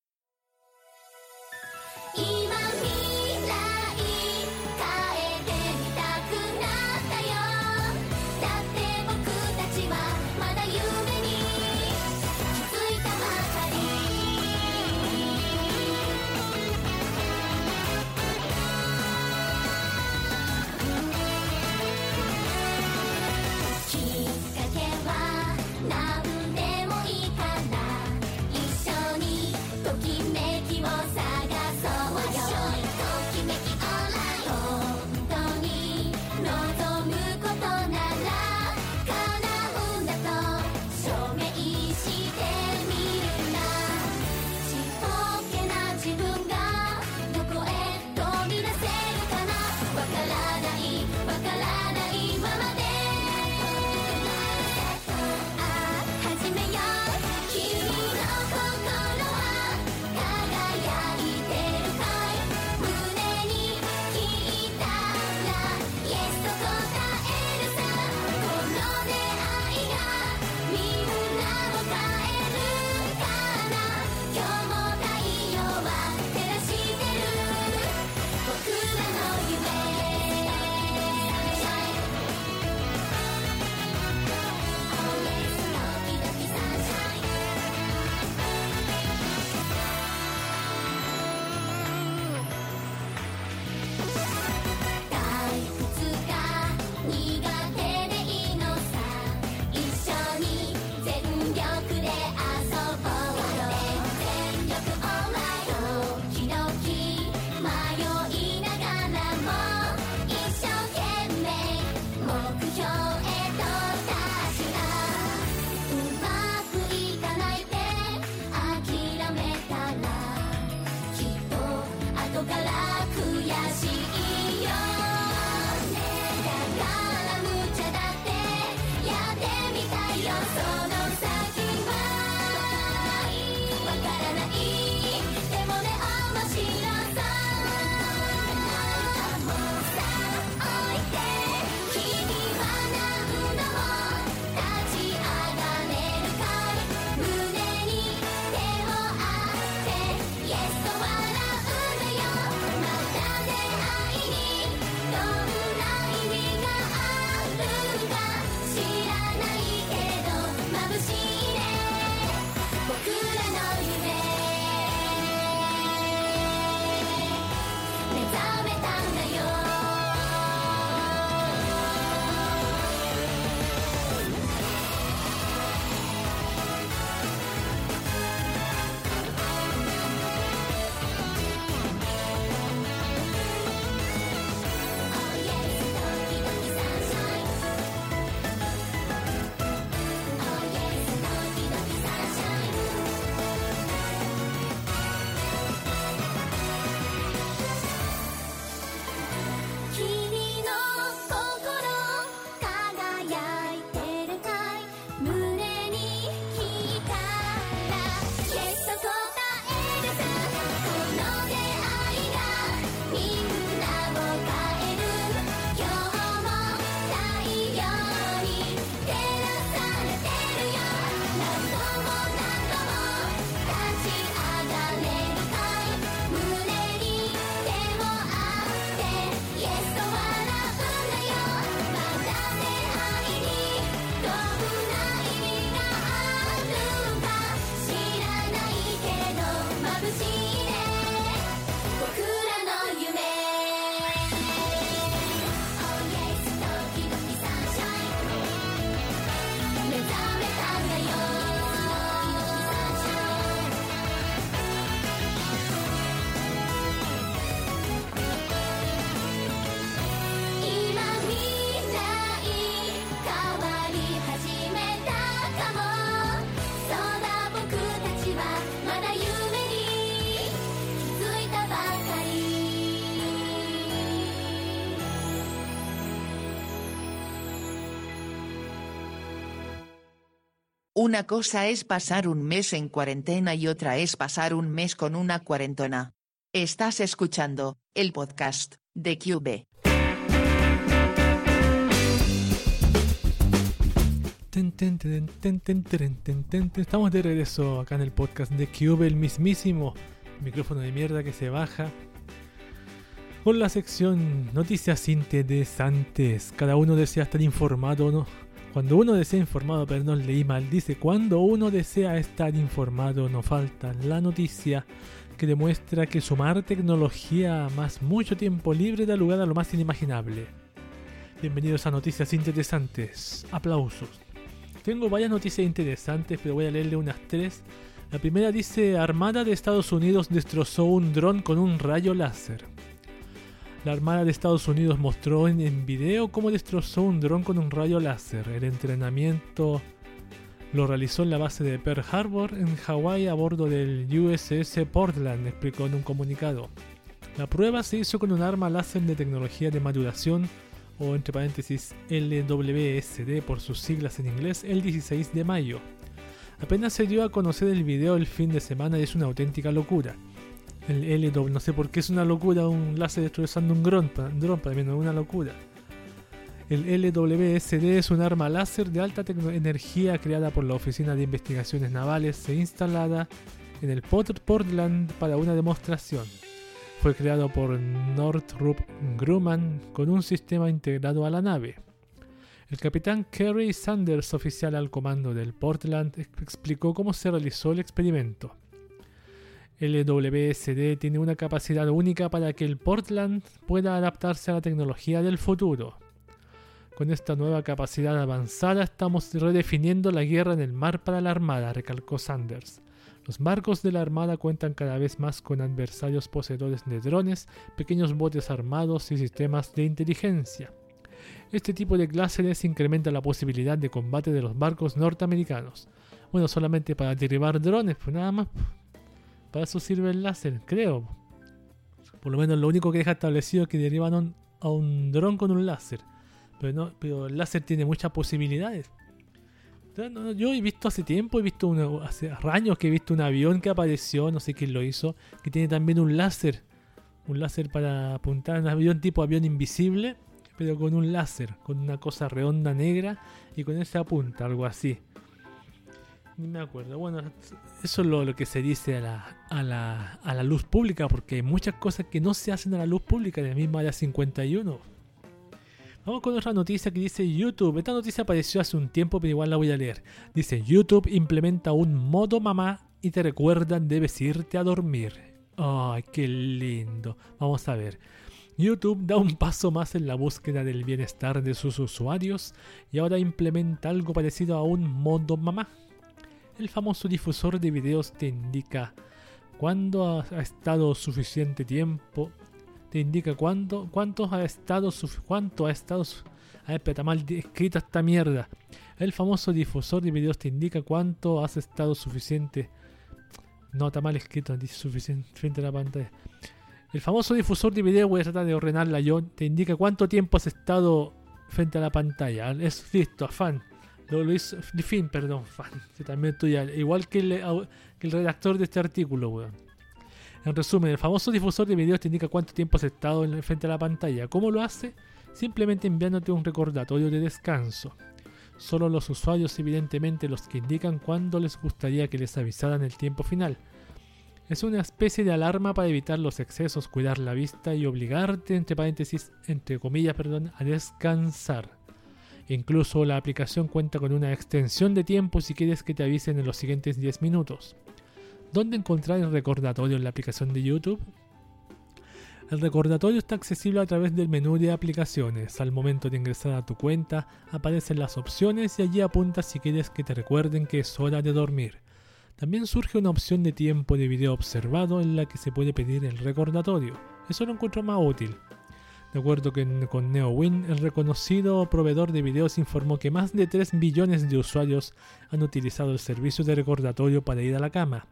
Una cosa es pasar un mes en cuarentena y otra es pasar un mes con una cuarentona. Estás escuchando, el podcast, de QB. Estamos de regreso acá en el podcast de Cube, el mismísimo micrófono de mierda que se baja. Con la sección Noticias interesantes. Cada uno desea estar informado, ¿no? Cuando uno desea informado, perdón, leí mal. Dice, cuando uno desea estar informado, no falta la noticia que demuestra que sumar tecnología más mucho tiempo libre da lugar a lo más inimaginable. Bienvenidos a Noticias Interesantes. Aplausos. Tengo varias noticias interesantes, pero voy a leerle unas tres. La primera dice, Armada de Estados Unidos destrozó un dron con un rayo láser. La Armada de Estados Unidos mostró en, video cómo destrozó un dron con un rayo láser. El entrenamiento lo realizó en la base de Pearl Harbor, en Hawái, a bordo del USS Portland, explicó en un comunicado. La prueba se hizo con un arma láser de tecnología de maduración, o entre paréntesis LWSD por sus siglas en inglés, el 16 de mayo. Apenas se dio a conocer el video el fin de semana y es una auténtica locura. El LW, no sé por qué es una locura un láser un dron, una locura. El LWSD es un arma láser de alta energía creada por la Oficina de Investigaciones Navales e instalada en el Port Portland para una demostración. Fue creado por Northrop Grumman con un sistema integrado a la nave. El capitán Kerry Sanders, oficial al comando del Portland, explicó cómo se realizó el experimento. LWSD tiene una capacidad única para que el Portland pueda adaptarse a la tecnología del futuro. Con esta nueva capacidad avanzada estamos redefiniendo la guerra en el mar para la Armada, recalcó Sanders. Los barcos de la Armada cuentan cada vez más con adversarios poseedores de drones, pequeños botes armados y sistemas de inteligencia. Este tipo de cláseres incrementa la posibilidad de combate de los barcos norteamericanos. Bueno, solamente para derribar drones, pues nada más. Para eso sirve el láser, creo. Por lo menos lo único que deja establecido es que derriban a un dron con un láser. Pero, no, pero el láser tiene muchas posibilidades. Yo he visto hace tiempo, he visto hace años que he visto un avión que apareció, no sé quién lo hizo, que tiene también un láser. Un láser para apuntar a un avión tipo avión invisible, pero con un láser, con una cosa redonda negra y con ese apunta, algo así. Ni me acuerdo. Bueno, eso es lo, que se dice a la, a, la, a la luz pública, porque hay muchas cosas que no se hacen a la luz pública, de la misma área 51. Vamos con otra noticia que dice YouTube. Esta noticia apareció hace un tiempo, pero igual la voy a leer. Dice, YouTube implementa un modo mamá y te recuerdan debes irte a dormir. Ay, qué lindo. Vamos a ver. YouTube da un paso más en la búsqueda del bienestar de sus usuarios y ahora implementa algo parecido a un modo mamá. El famoso difusor de videos te indica cuándo ha estado suficiente tiempo te indica cuánto, cuánto ha estado, cuánto ha estado, a ver, mal escrita esta mierda. El famoso difusor de videos te indica cuánto has estado suficiente. No, está mal escrito, dice suficiente frente a la pantalla. El famoso difusor de videos, voy a tratar de ordenarla yo, te indica cuánto tiempo has estado frente a la pantalla. Es listo, afán. Lo, hizo, fin, perdón, [laughs] fan. Igual que el, que el redactor de este artículo, weón. En resumen, el famoso difusor de videos te indica cuánto tiempo has estado en frente a la pantalla. ¿Cómo lo hace? Simplemente enviándote un recordatorio de descanso. Solo los usuarios, evidentemente, los que indican cuándo les gustaría que les avisaran el tiempo final. Es una especie de alarma para evitar los excesos, cuidar la vista y obligarte, entre paréntesis, entre comillas, perdón, a descansar. Incluso la aplicación cuenta con una extensión de tiempo si quieres que te avisen en los siguientes 10 minutos. ¿Dónde encontrar el recordatorio en la aplicación de YouTube? El recordatorio está accesible a través del menú de aplicaciones. Al momento de ingresar a tu cuenta, aparecen las opciones y allí apuntas si quieres que te recuerden que es hora de dormir. También surge una opción de tiempo de video observado en la que se puede pedir el recordatorio. Eso lo encuentro más útil. De acuerdo con NeoWin, el reconocido proveedor de videos informó que más de 3 billones de usuarios han utilizado el servicio de recordatorio para ir a la cama.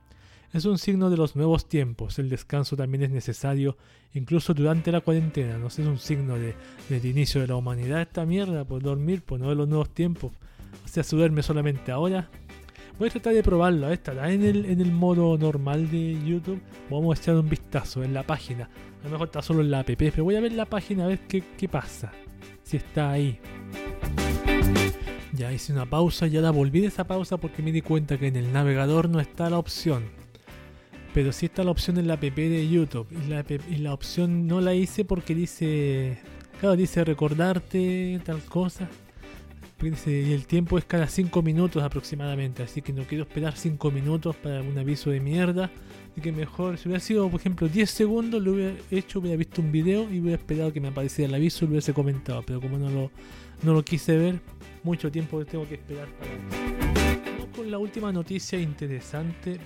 Es un signo de los nuevos tiempos. El descanso también es necesario, incluso durante la cuarentena. No es un signo de, del inicio de la humanidad esta mierda, por dormir, por no ver los nuevos tiempos. O sea, se duerme solamente ahora. Voy a tratar de probarlo. Estará en el, en el modo normal de YouTube. Vamos a echar un vistazo en la página. A lo mejor está solo en la app, pero voy a ver la página a ver qué, qué pasa. Si está ahí. Ya hice una pausa y ahora volví de esa pausa porque me di cuenta que en el navegador no está la opción. Pero sí está la opción en la app de YouTube. La, y la opción no la hice porque dice. Claro, dice recordarte tal cosa y el tiempo es cada 5 minutos aproximadamente, así que no quiero esperar 5 minutos para un aviso de mierda. Así que mejor, si hubiera sido, por ejemplo, 10 segundos, lo hubiera hecho, hubiera visto un video y hubiera esperado que me apareciera el aviso y lo hubiese comentado. Pero como no lo, no lo quise ver, mucho tiempo tengo que esperar para. Vamos con la última noticia interesante.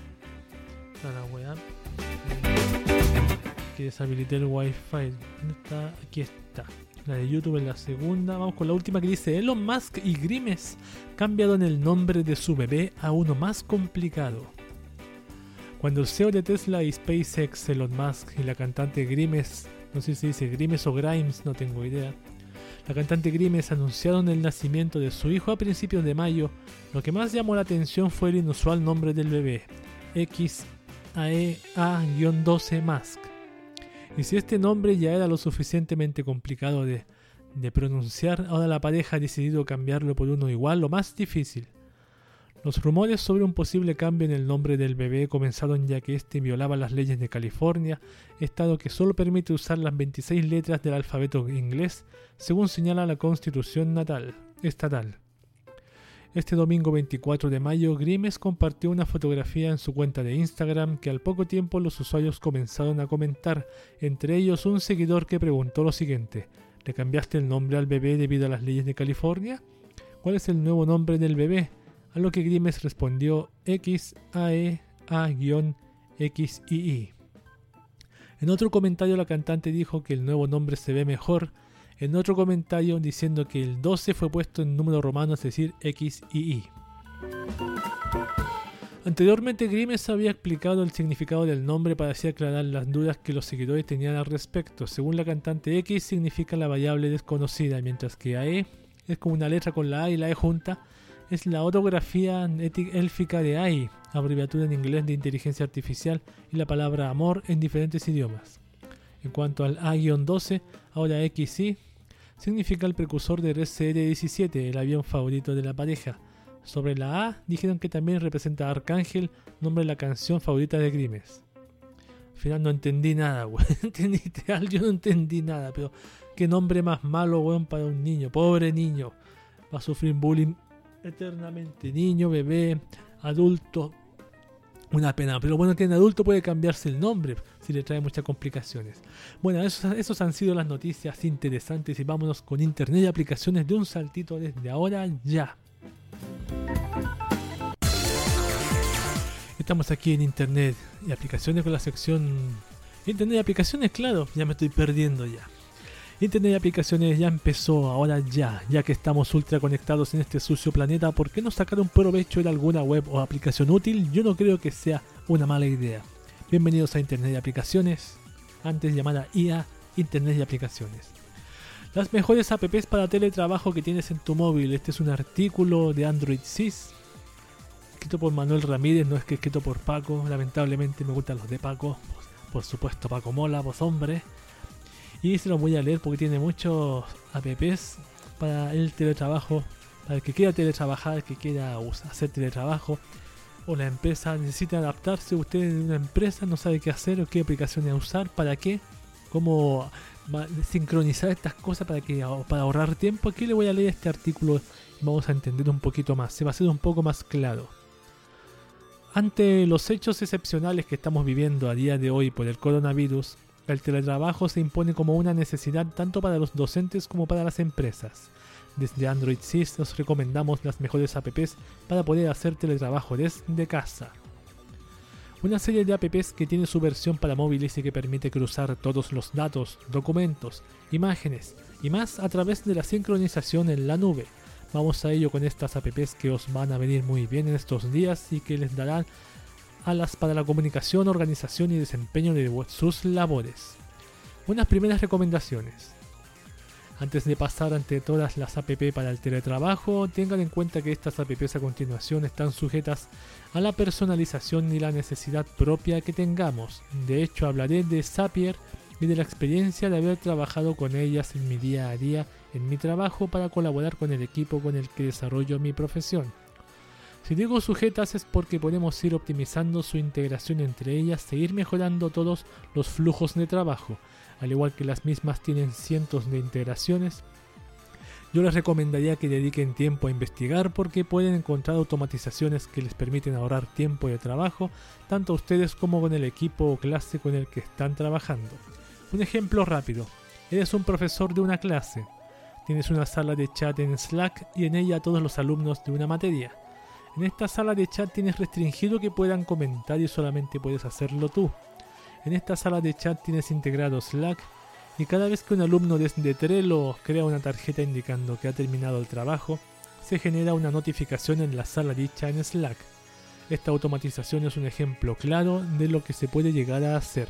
Para weá. Que deshabilité el wifi. ¿Dónde está? Aquí está. La de YouTube en la segunda. Vamos con la última que dice Elon Musk y Grimes cambiaron el nombre de su bebé a uno más complicado. Cuando el CEO de Tesla y SpaceX, Elon Musk y la cantante Grimes, no sé si dice Grimes o Grimes, no tengo idea, la cantante Grimes anunciaron el nacimiento de su hijo a principios de mayo, lo que más llamó la atención fue el inusual nombre del bebé, XAEA-12 Musk. Y si este nombre ya era lo suficientemente complicado de, pronunciar, ahora la pareja ha decidido cambiarlo por uno igual o más difícil. Los rumores sobre un posible cambio en el nombre del bebé comenzaron ya que este violaba las leyes de California, estado que solo permite usar las 26 letras del alfabeto inglés, según señala la constitución natal, estatal. Este domingo 24 de mayo, Grimes compartió una fotografía en su cuenta de Instagram que al poco tiempo los usuarios comenzaron a comentar, entre ellos un seguidor que preguntó lo siguiente, ¿le cambiaste el nombre al bebé debido a las leyes de California? ¿Cuál es el nuevo nombre del bebé? A lo que Grimes respondió XAEA-XII. En otro comentario la cantante dijo que el nuevo nombre se ve mejor en otro comentario diciendo que el 12 fue puesto en número romano, es decir, X y Y. Anteriormente Grimes había explicado el significado del nombre para así aclarar las dudas que los seguidores tenían al respecto. Según la cantante X significa la variable desconocida, mientras que AE es como una letra con la A y la E junta, es la ortografía élfica de AI, abreviatura en inglés de inteligencia artificial y la palabra amor en diferentes idiomas. En cuanto al A-12, ahora XY significa el precursor del SR-17, el avión favorito de la pareja. Sobre la A dijeron que también representa a Arcángel, nombre de la canción favorita de Grimes. Al final no entendí nada, [laughs] weón. ¿Entendiste Yo no entendí nada, pero qué nombre más malo, weón, para un niño. Pobre niño. Va a sufrir bullying eternamente. Niño, bebé, adulto. Una pena, pero bueno que en adulto puede cambiarse el nombre si le trae muchas complicaciones. Bueno, esos, han sido las noticias interesantes y vámonos con internet y aplicaciones de un saltito desde ahora ya. Estamos aquí en internet y aplicaciones con la sección internet y aplicaciones, claro, ya me estoy perdiendo ya. Internet y aplicaciones ya empezó, ahora ya, ya que estamos ultra conectados en este sucio planeta, ¿por qué no sacar un provecho de alguna web o aplicación útil? Yo no creo que sea una mala idea. Bienvenidos a Internet y aplicaciones, antes llamada IA, Internet y aplicaciones. Las mejores apps para teletrabajo que tienes en tu móvil. Este es un artículo de Android Sys, escrito por Manuel Ramírez, no es que escrito por Paco, lamentablemente me gustan los de Paco, por supuesto Paco Mola, vos hombre. Y se lo voy a leer porque tiene muchos apps para el teletrabajo, para el que quiera teletrabajar, el que quiera hacer teletrabajo, o la empresa necesita adaptarse. Usted en una empresa no sabe qué hacer o qué aplicaciones usar, para qué, cómo sincronizar estas cosas para que para ahorrar tiempo. Aquí le voy a leer este artículo y vamos a entender un poquito más. Se va a hacer un poco más claro. Ante los hechos excepcionales que estamos viviendo a día de hoy por el coronavirus, el teletrabajo se impone como una necesidad tanto para los docentes como para las empresas. Desde Android Sys os recomendamos las mejores apps para poder hacer teletrabajo desde casa. Una serie de apps que tiene su versión para móviles y que permite cruzar todos los datos, documentos, imágenes y más a través de la sincronización en la nube. Vamos a ello con estas apps que os van a venir muy bien en estos días y que les darán alas para la comunicación, organización y desempeño de sus labores. Unas primeras recomendaciones. Antes de pasar ante todas las app para el teletrabajo, tengan en cuenta que estas apps a continuación están sujetas a la personalización y la necesidad propia que tengamos. De hecho, hablaré de Zapier y de la experiencia de haber trabajado con ellas en mi día a día en mi trabajo para colaborar con el equipo con el que desarrollo mi profesión. Si digo sujetas es porque podemos ir optimizando su integración entre ellas e ir mejorando todos los flujos de trabajo al igual que las mismas tienen cientos de integraciones, yo les recomendaría que dediquen tiempo a investigar porque pueden encontrar automatizaciones que les permiten ahorrar tiempo de trabajo tanto a ustedes como con el equipo o clase con el que están trabajando. Un ejemplo rápido. Eres un profesor de una clase. Tienes una sala de chat en Slack y en ella todos los alumnos de una materia. En esta sala de chat tienes restringido que puedan comentar y solamente puedes hacerlo tú. En esta sala de chat tienes integrado Slack y cada vez que un alumno desde Trello crea una tarjeta indicando que ha terminado el trabajo, se genera una notificación en la sala dicha en Slack. Esta automatización es un ejemplo claro de lo que se puede llegar a hacer.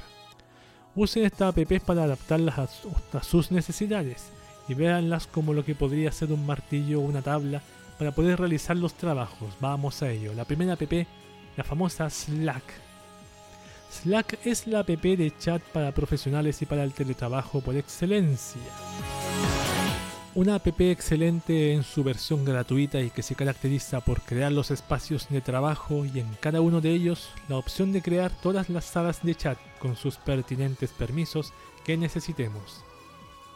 Usen estas apps para adaptarlas a, sus necesidades y véanlas como lo que podría ser un martillo o una tabla para poder realizar los trabajos. Vamos a ello. La primera app, la famosa Slack. Slack es la app de chat para profesionales y para el teletrabajo por excelencia. Una app excelente en su versión gratuita y que se caracteriza por crear los espacios de trabajo y en cada uno de ellos la opción de crear todas las salas de chat con sus pertinentes permisos que necesitemos.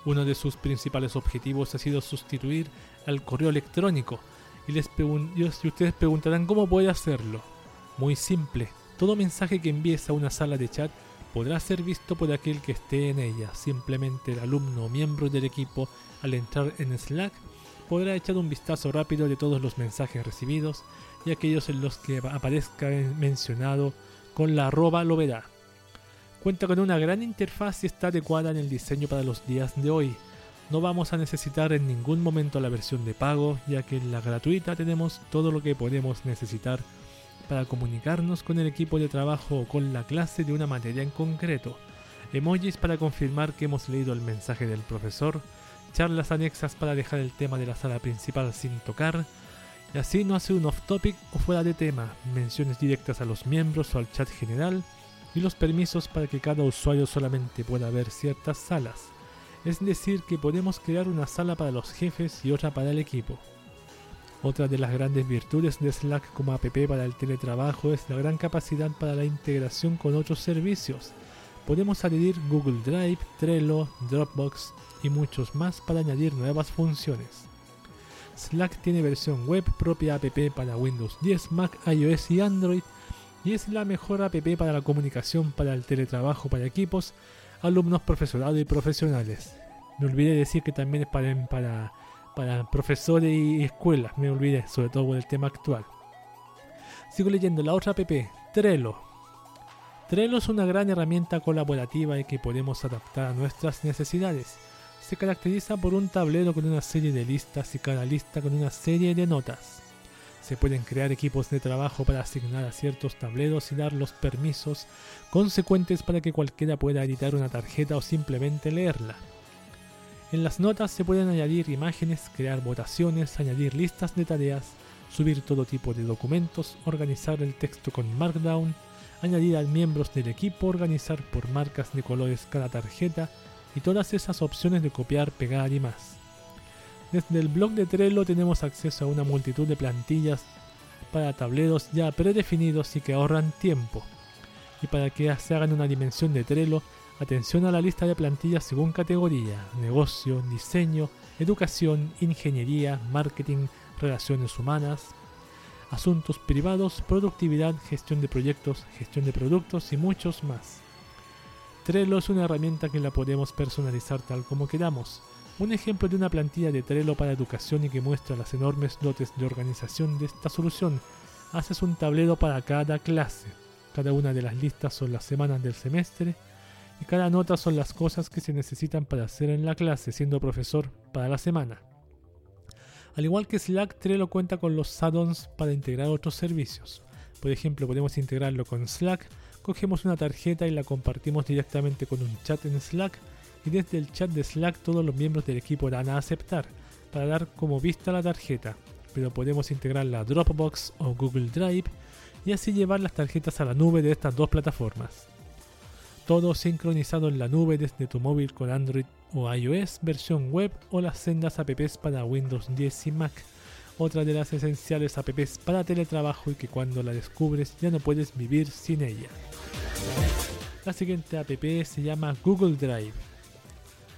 Uno de sus principales objetivos ha sido sustituir al correo electrónico y, les y ustedes preguntarán cómo puede hacerlo. Muy simple, todo mensaje que envíes a una sala de chat podrá ser visto por aquel que esté en ella. Simplemente el alumno o miembro del equipo, al entrar en Slack, podrá echar un vistazo rápido de todos los mensajes recibidos y aquellos en los que aparezca mencionado con la arroba lo verá. Cuenta con una gran interfaz y está adecuada en el diseño para los días de hoy. No vamos a necesitar en ningún momento la versión de pago, ya que en la gratuita tenemos todo lo que podemos necesitar para comunicarnos con el equipo de trabajo o con la clase de una materia en concreto, emojis para confirmar que hemos leído el mensaje del profesor, charlas anexas para dejar el tema de la sala principal sin tocar, y así no hacer un off-topic o fuera de tema, menciones directas a los miembros o al chat general, y los permisos para que cada usuario solamente pueda ver ciertas salas. Es decir, que podemos crear una sala para los jefes y otra para el equipo. Otra de las grandes virtudes de Slack como app para el teletrabajo es la gran capacidad para la integración con otros servicios. Podemos añadir Google Drive, Trello, Dropbox y muchos más para añadir nuevas funciones. Slack tiene versión web propia app para Windows 10, Mac, iOS y Android y es la mejor app para la comunicación para el teletrabajo para equipos, alumnos, profesorado y profesionales. Me olvidé decir que también es para, para para profesores y escuelas, me olvidé, sobre todo por el tema actual. Sigo leyendo la otra app, Trello. Trello es una gran herramienta colaborativa y que podemos adaptar a nuestras necesidades. Se caracteriza por un tablero con una serie de listas y cada lista con una serie de notas. Se pueden crear equipos de trabajo para asignar a ciertos tableros y dar los permisos consecuentes para que cualquiera pueda editar una tarjeta o simplemente leerla. En las notas se pueden añadir imágenes, crear votaciones, añadir listas de tareas, subir todo tipo de documentos, organizar el texto con Markdown, añadir a miembros del equipo, organizar por marcas de colores cada tarjeta y todas esas opciones de copiar, pegar y más. Desde el blog de Trello tenemos acceso a una multitud de plantillas para tableros ya predefinidos y que ahorran tiempo. Y para que se hagan una dimensión de Trello, Atención a la lista de plantillas según categoría, negocio, diseño, educación, ingeniería, marketing, relaciones humanas, asuntos privados, productividad, gestión de proyectos, gestión de productos y muchos más. Trello es una herramienta que la podemos personalizar tal como queramos. Un ejemplo de una plantilla de Trello para educación y que muestra las enormes dotes de organización de esta solución. Haces un tablero para cada clase. Cada una de las listas son las semanas del semestre, y cada nota son las cosas que se necesitan para hacer en la clase siendo profesor para la semana. Al igual que Slack, Trello cuenta con los add-ons para integrar otros servicios. Por ejemplo, podemos integrarlo con Slack, cogemos una tarjeta y la compartimos directamente con un chat en Slack y desde el chat de Slack todos los miembros del equipo van a aceptar para dar como vista la tarjeta, pero podemos integrar la Dropbox o Google Drive y así llevar las tarjetas a la nube de estas dos plataformas. Todo sincronizado en la nube desde tu móvil con Android o iOS, versión web o las sendas apps para Windows 10 y Mac. Otra de las esenciales apps para teletrabajo y que cuando la descubres ya no puedes vivir sin ella. La siguiente app se llama Google Drive.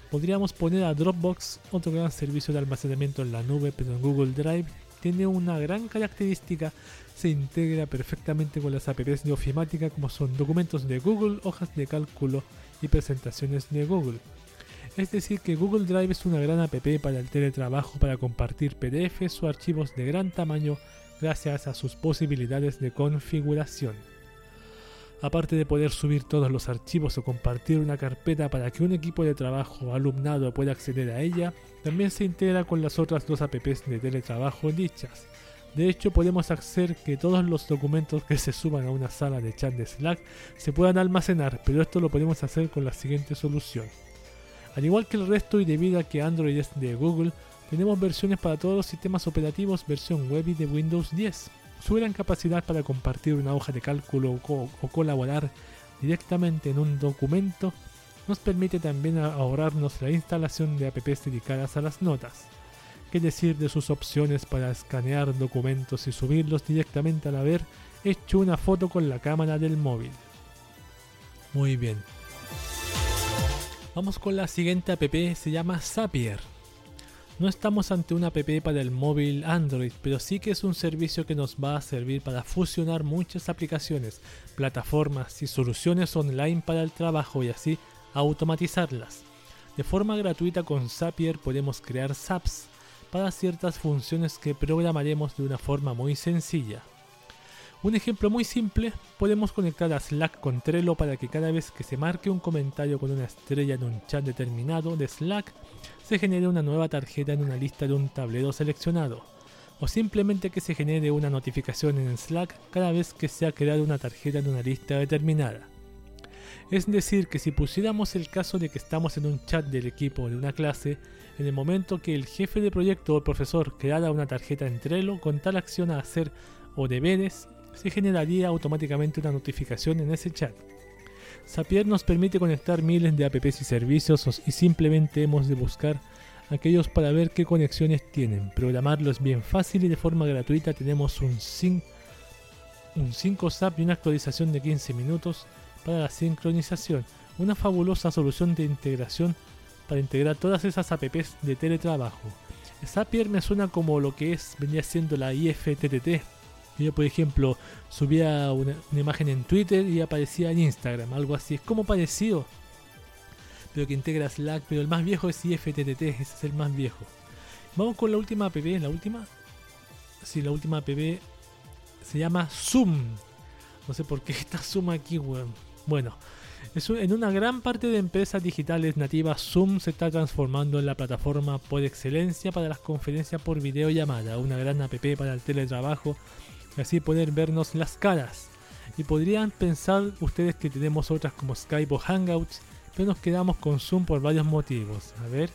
Podríamos poner a Dropbox, otro gran servicio de almacenamiento en la nube, pero en Google Drive tiene una gran característica, se integra perfectamente con las apps de ofimática como son documentos de Google, hojas de cálculo y presentaciones de Google. Es decir, que Google Drive es una gran app para el teletrabajo para compartir PDFs o archivos de gran tamaño gracias a sus posibilidades de configuración. Aparte de poder subir todos los archivos o compartir una carpeta para que un equipo de trabajo o alumnado pueda acceder a ella, también se integra con las otras dos apps de teletrabajo dichas. De hecho, podemos hacer que todos los documentos que se suban a una sala de chat de Slack se puedan almacenar, pero esto lo podemos hacer con la siguiente solución. Al igual que el resto y debido a que Android es de Google, tenemos versiones para todos los sistemas operativos versión web y de Windows 10. Su gran capacidad para compartir una hoja de cálculo o, colaborar directamente en un documento nos permite también ahorrarnos la instalación de apps dedicadas a las notas. ¿Qué decir de sus opciones para escanear documentos y subirlos directamente al haber hecho una foto con la cámara del móvil? Muy bien. Vamos con la siguiente app, se llama Zapier. No estamos ante una app para el móvil Android, pero sí que es un servicio que nos va a servir para fusionar muchas aplicaciones, plataformas y soluciones online para el trabajo y así automatizarlas. De forma gratuita con Zapier podemos crear SAPs para ciertas funciones que programaremos de una forma muy sencilla. Un ejemplo muy simple, podemos conectar a Slack con Trello para que cada vez que se marque un comentario con una estrella en un chat determinado de Slack, se genere una nueva tarjeta en una lista de un tablero seleccionado. O simplemente que se genere una notificación en Slack cada vez que se ha creado una tarjeta en una lista determinada. Es decir, que si pusiéramos el caso de que estamos en un chat del equipo de una clase, en el momento que el jefe de proyecto o profesor creara una tarjeta en Trello con tal acción a hacer o deberes, se generaría automáticamente una notificación en ese chat. Zapier nos permite conectar miles de apps y servicios y simplemente hemos de buscar aquellos para ver qué conexiones tienen. Programarlo es bien fácil y de forma gratuita tenemos un, 5 un 5 SAP y una actualización de 15 minutos para la sincronización. Una fabulosa solución de integración para integrar todas esas apps de teletrabajo. Zapier me suena como lo que es venía siendo la IFTTT yo, por ejemplo, subía una, imagen en Twitter y aparecía en Instagram, algo así. Es como parecido, pero que integra Slack. Pero el más viejo es IFTTT, ese es el más viejo. Vamos con la última app, la última. Sí, la última app se llama Zoom. No sé por qué [laughs] está Zoom aquí. Bueno, en una gran parte de empresas digitales nativas, Zoom se está transformando en la plataforma por excelencia para las conferencias por videollamada, una gran app para el teletrabajo así poder vernos las caras. Y podrían pensar ustedes que tenemos otras como Skype o Hangouts, pero nos quedamos con Zoom por varios motivos. A ver,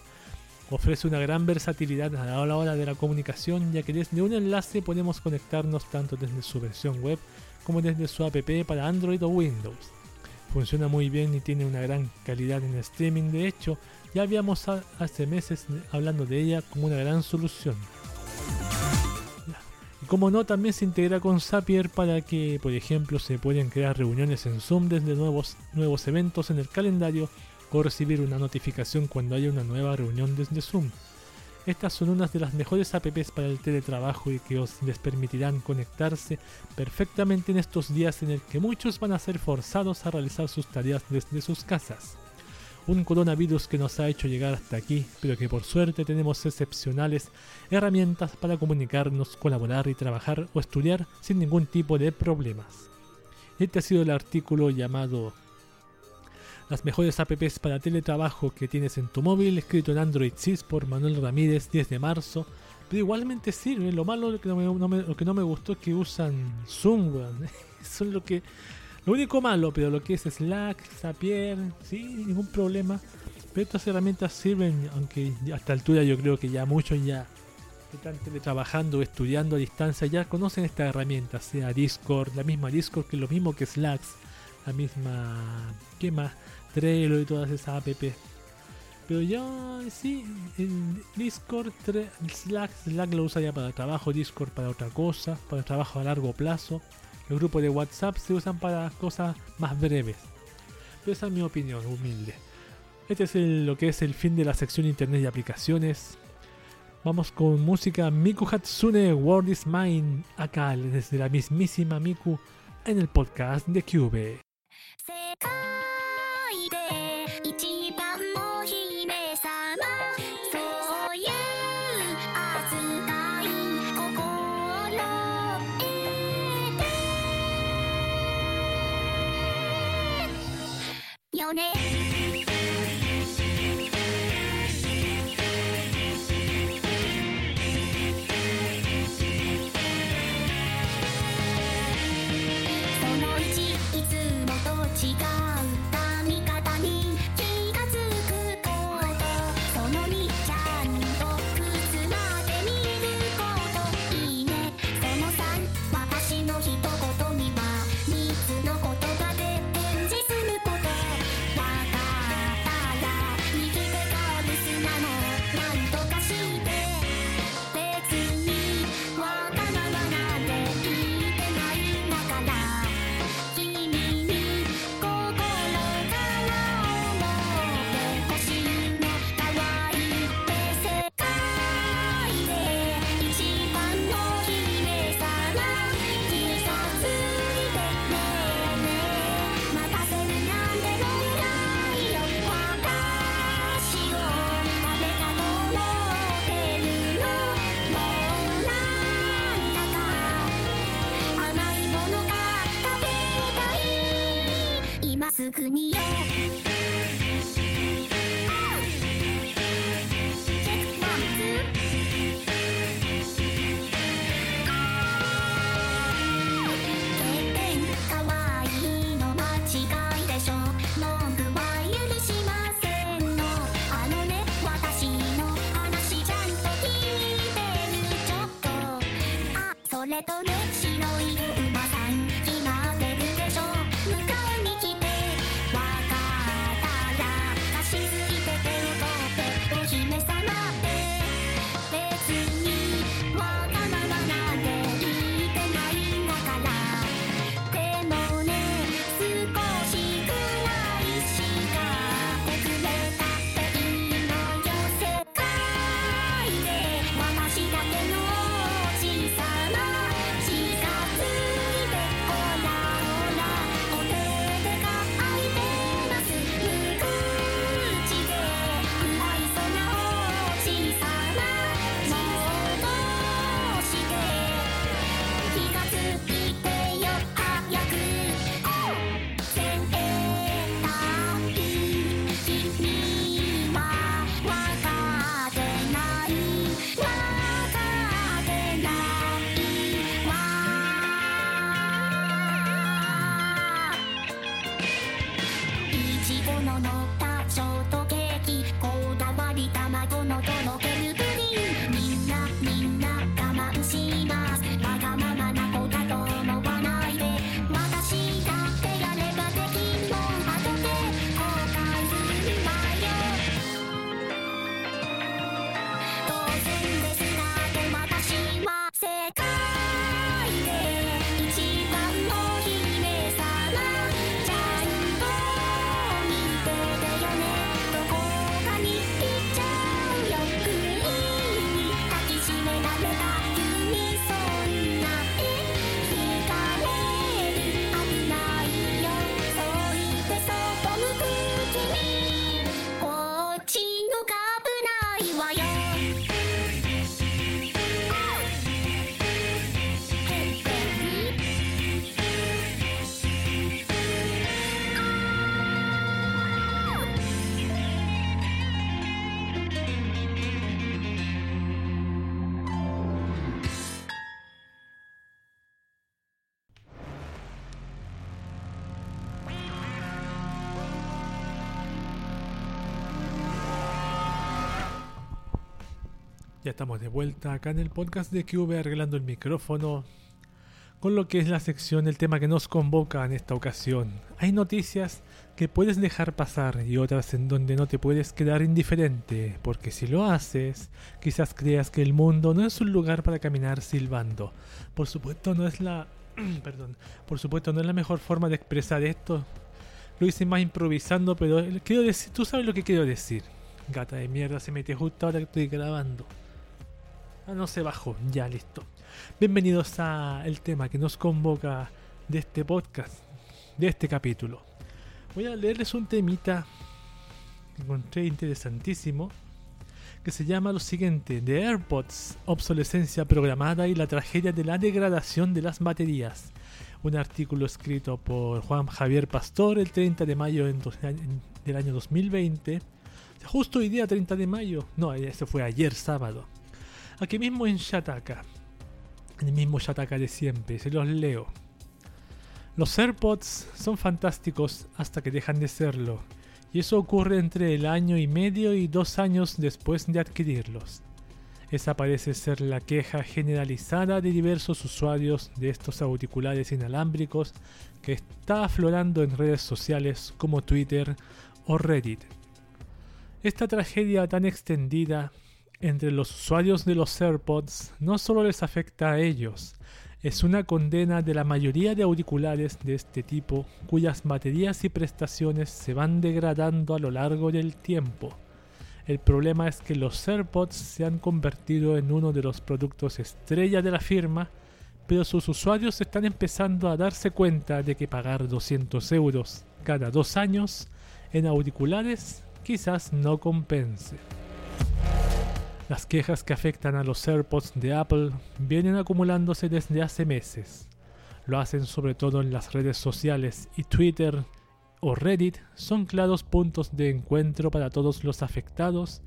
ofrece una gran versatilidad a la hora de la comunicación, ya que desde un enlace podemos conectarnos tanto desde su versión web como desde su app para Android o Windows. Funciona muy bien y tiene una gran calidad en streaming, de hecho, ya habíamos hace meses hablando de ella como una gran solución. Como no, también se integra con Zapier para que, por ejemplo, se pueden crear reuniones en Zoom desde nuevos, nuevos eventos en el calendario o recibir una notificación cuando haya una nueva reunión desde Zoom. Estas son unas de las mejores apps para el teletrabajo y que os les permitirán conectarse perfectamente en estos días en el que muchos van a ser forzados a realizar sus tareas desde sus casas un coronavirus que nos ha hecho llegar hasta aquí, pero que por suerte tenemos excepcionales herramientas para comunicarnos, colaborar y trabajar o estudiar sin ningún tipo de problemas. Este ha sido el artículo llamado Las mejores apps para teletrabajo que tienes en tu móvil, escrito en Android 6 por Manuel Ramírez 10 de marzo. Pero igualmente sirve, lo malo que no me, lo que no me gustó es que usan Zoom, [laughs] Eso es lo que lo único malo, pero lo que es Slack, Zapier, sí, ningún problema. Pero estas herramientas sirven, aunque a esta altura yo creo que ya muchos ya están teletrabajando, estudiando a distancia, ya conocen esta herramienta, sea Discord, la misma Discord que es lo mismo que Slack, la misma, ¿qué más? Trello y todas esas apps. Pero ya sí, en Discord, Slack, Slack lo usa ya para trabajo, Discord para otra cosa, para trabajo a largo plazo. Los grupos de WhatsApp se usan para cosas más breves. Pero esa es mi opinión, humilde. Este es lo que es el fin de la sección Internet y aplicaciones. Vamos con música Miku Hatsune World is Mine, acá desde la mismísima Miku en el podcast de Cube. ぐによ Ya estamos de vuelta acá en el podcast de QV arreglando el micrófono con lo que es la sección, el tema que nos convoca en esta ocasión. Hay noticias que puedes dejar pasar y otras en donde no te puedes quedar indiferente, porque si lo haces, quizás creas que el mundo no es un lugar para caminar silbando. Por supuesto no es la [clears throat] perdón, por supuesto no es la mejor forma de expresar esto. Lo hice más improvisando, pero quiero decir, tú sabes lo que quiero decir. Gata de mierda se mete justo ahora que estoy grabando. Ah, no se bajó, ya listo. Bienvenidos a el tema que nos convoca de este podcast, de este capítulo. Voy a leerles un temita que encontré interesantísimo que se llama lo siguiente: The AirPods, obsolescencia programada y la tragedia de la degradación de las baterías. Un artículo escrito por Juan Javier Pastor el 30 de mayo del año 2020. Justo hoy día 30 de mayo. No, eso fue ayer sábado aquí mismo en Shataka. El mismo Shataka de siempre, se los leo. Los AirPods son fantásticos hasta que dejan de serlo, y eso ocurre entre el año y medio y dos años después de adquirirlos. Esa parece ser la queja generalizada de diversos usuarios de estos auriculares inalámbricos que está aflorando en redes sociales como Twitter o Reddit. Esta tragedia tan extendida entre los usuarios de los AirPods no solo les afecta a ellos, es una condena de la mayoría de auriculares de este tipo cuyas baterías y prestaciones se van degradando a lo largo del tiempo. El problema es que los AirPods se han convertido en uno de los productos estrella de la firma, pero sus usuarios están empezando a darse cuenta de que pagar 200 euros cada dos años en auriculares quizás no compense. Las quejas que afectan a los AirPods de Apple vienen acumulándose desde hace meses. Lo hacen sobre todo en las redes sociales y Twitter o Reddit son claros puntos de encuentro para todos los afectados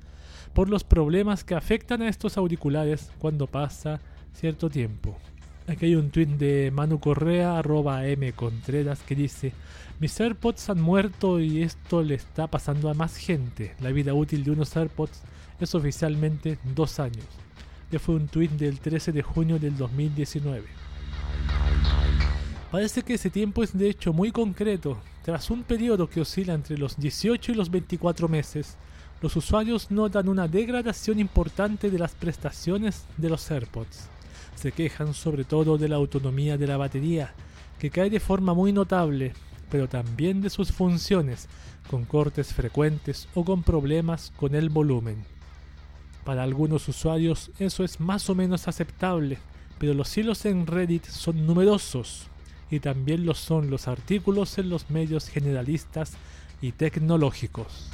por los problemas que afectan a estos auriculares cuando pasa cierto tiempo. Aquí hay un tweet de Manu Correa, arroba M Contreras, que dice: Mis AirPods han muerto y esto le está pasando a más gente. La vida útil de unos AirPods es oficialmente dos años. Que fue un tweet del 13 de junio del 2019. Parece que ese tiempo es de hecho muy concreto. Tras un periodo que oscila entre los 18 y los 24 meses, los usuarios notan una degradación importante de las prestaciones de los AirPods. Se quejan sobre todo de la autonomía de la batería, que cae de forma muy notable, pero también de sus funciones, con cortes frecuentes o con problemas con el volumen. Para algunos usuarios eso es más o menos aceptable, pero los hilos en Reddit son numerosos y también lo son los artículos en los medios generalistas y tecnológicos.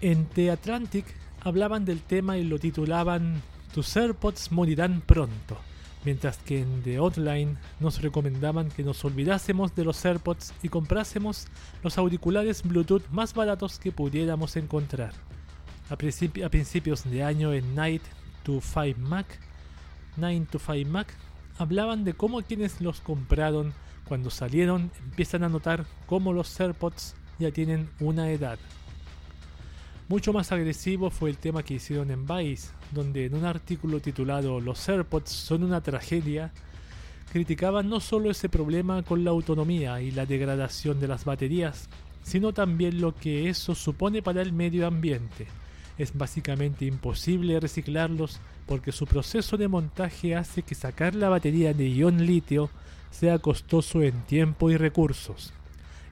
En The Atlantic hablaban del tema y lo titulaban Tus AirPods morirán pronto, mientras que en The Outline nos recomendaban que nos olvidásemos de los AirPods y comprásemos los auriculares Bluetooth más baratos que pudiéramos encontrar a, principios de año en Night to 5 Mac, 9 to 5 Mac, hablaban de cómo quienes los compraron cuando salieron empiezan a notar cómo los AirPods ya tienen una edad. Mucho más agresivo fue el tema que hicieron en Vice, donde en un artículo titulado Los AirPods son una tragedia, criticaban no solo ese problema con la autonomía y la degradación de las baterías, sino también lo que eso supone para el medio ambiente es básicamente imposible reciclarlos porque su proceso de montaje hace que sacar la batería de ion litio sea costoso en tiempo y recursos.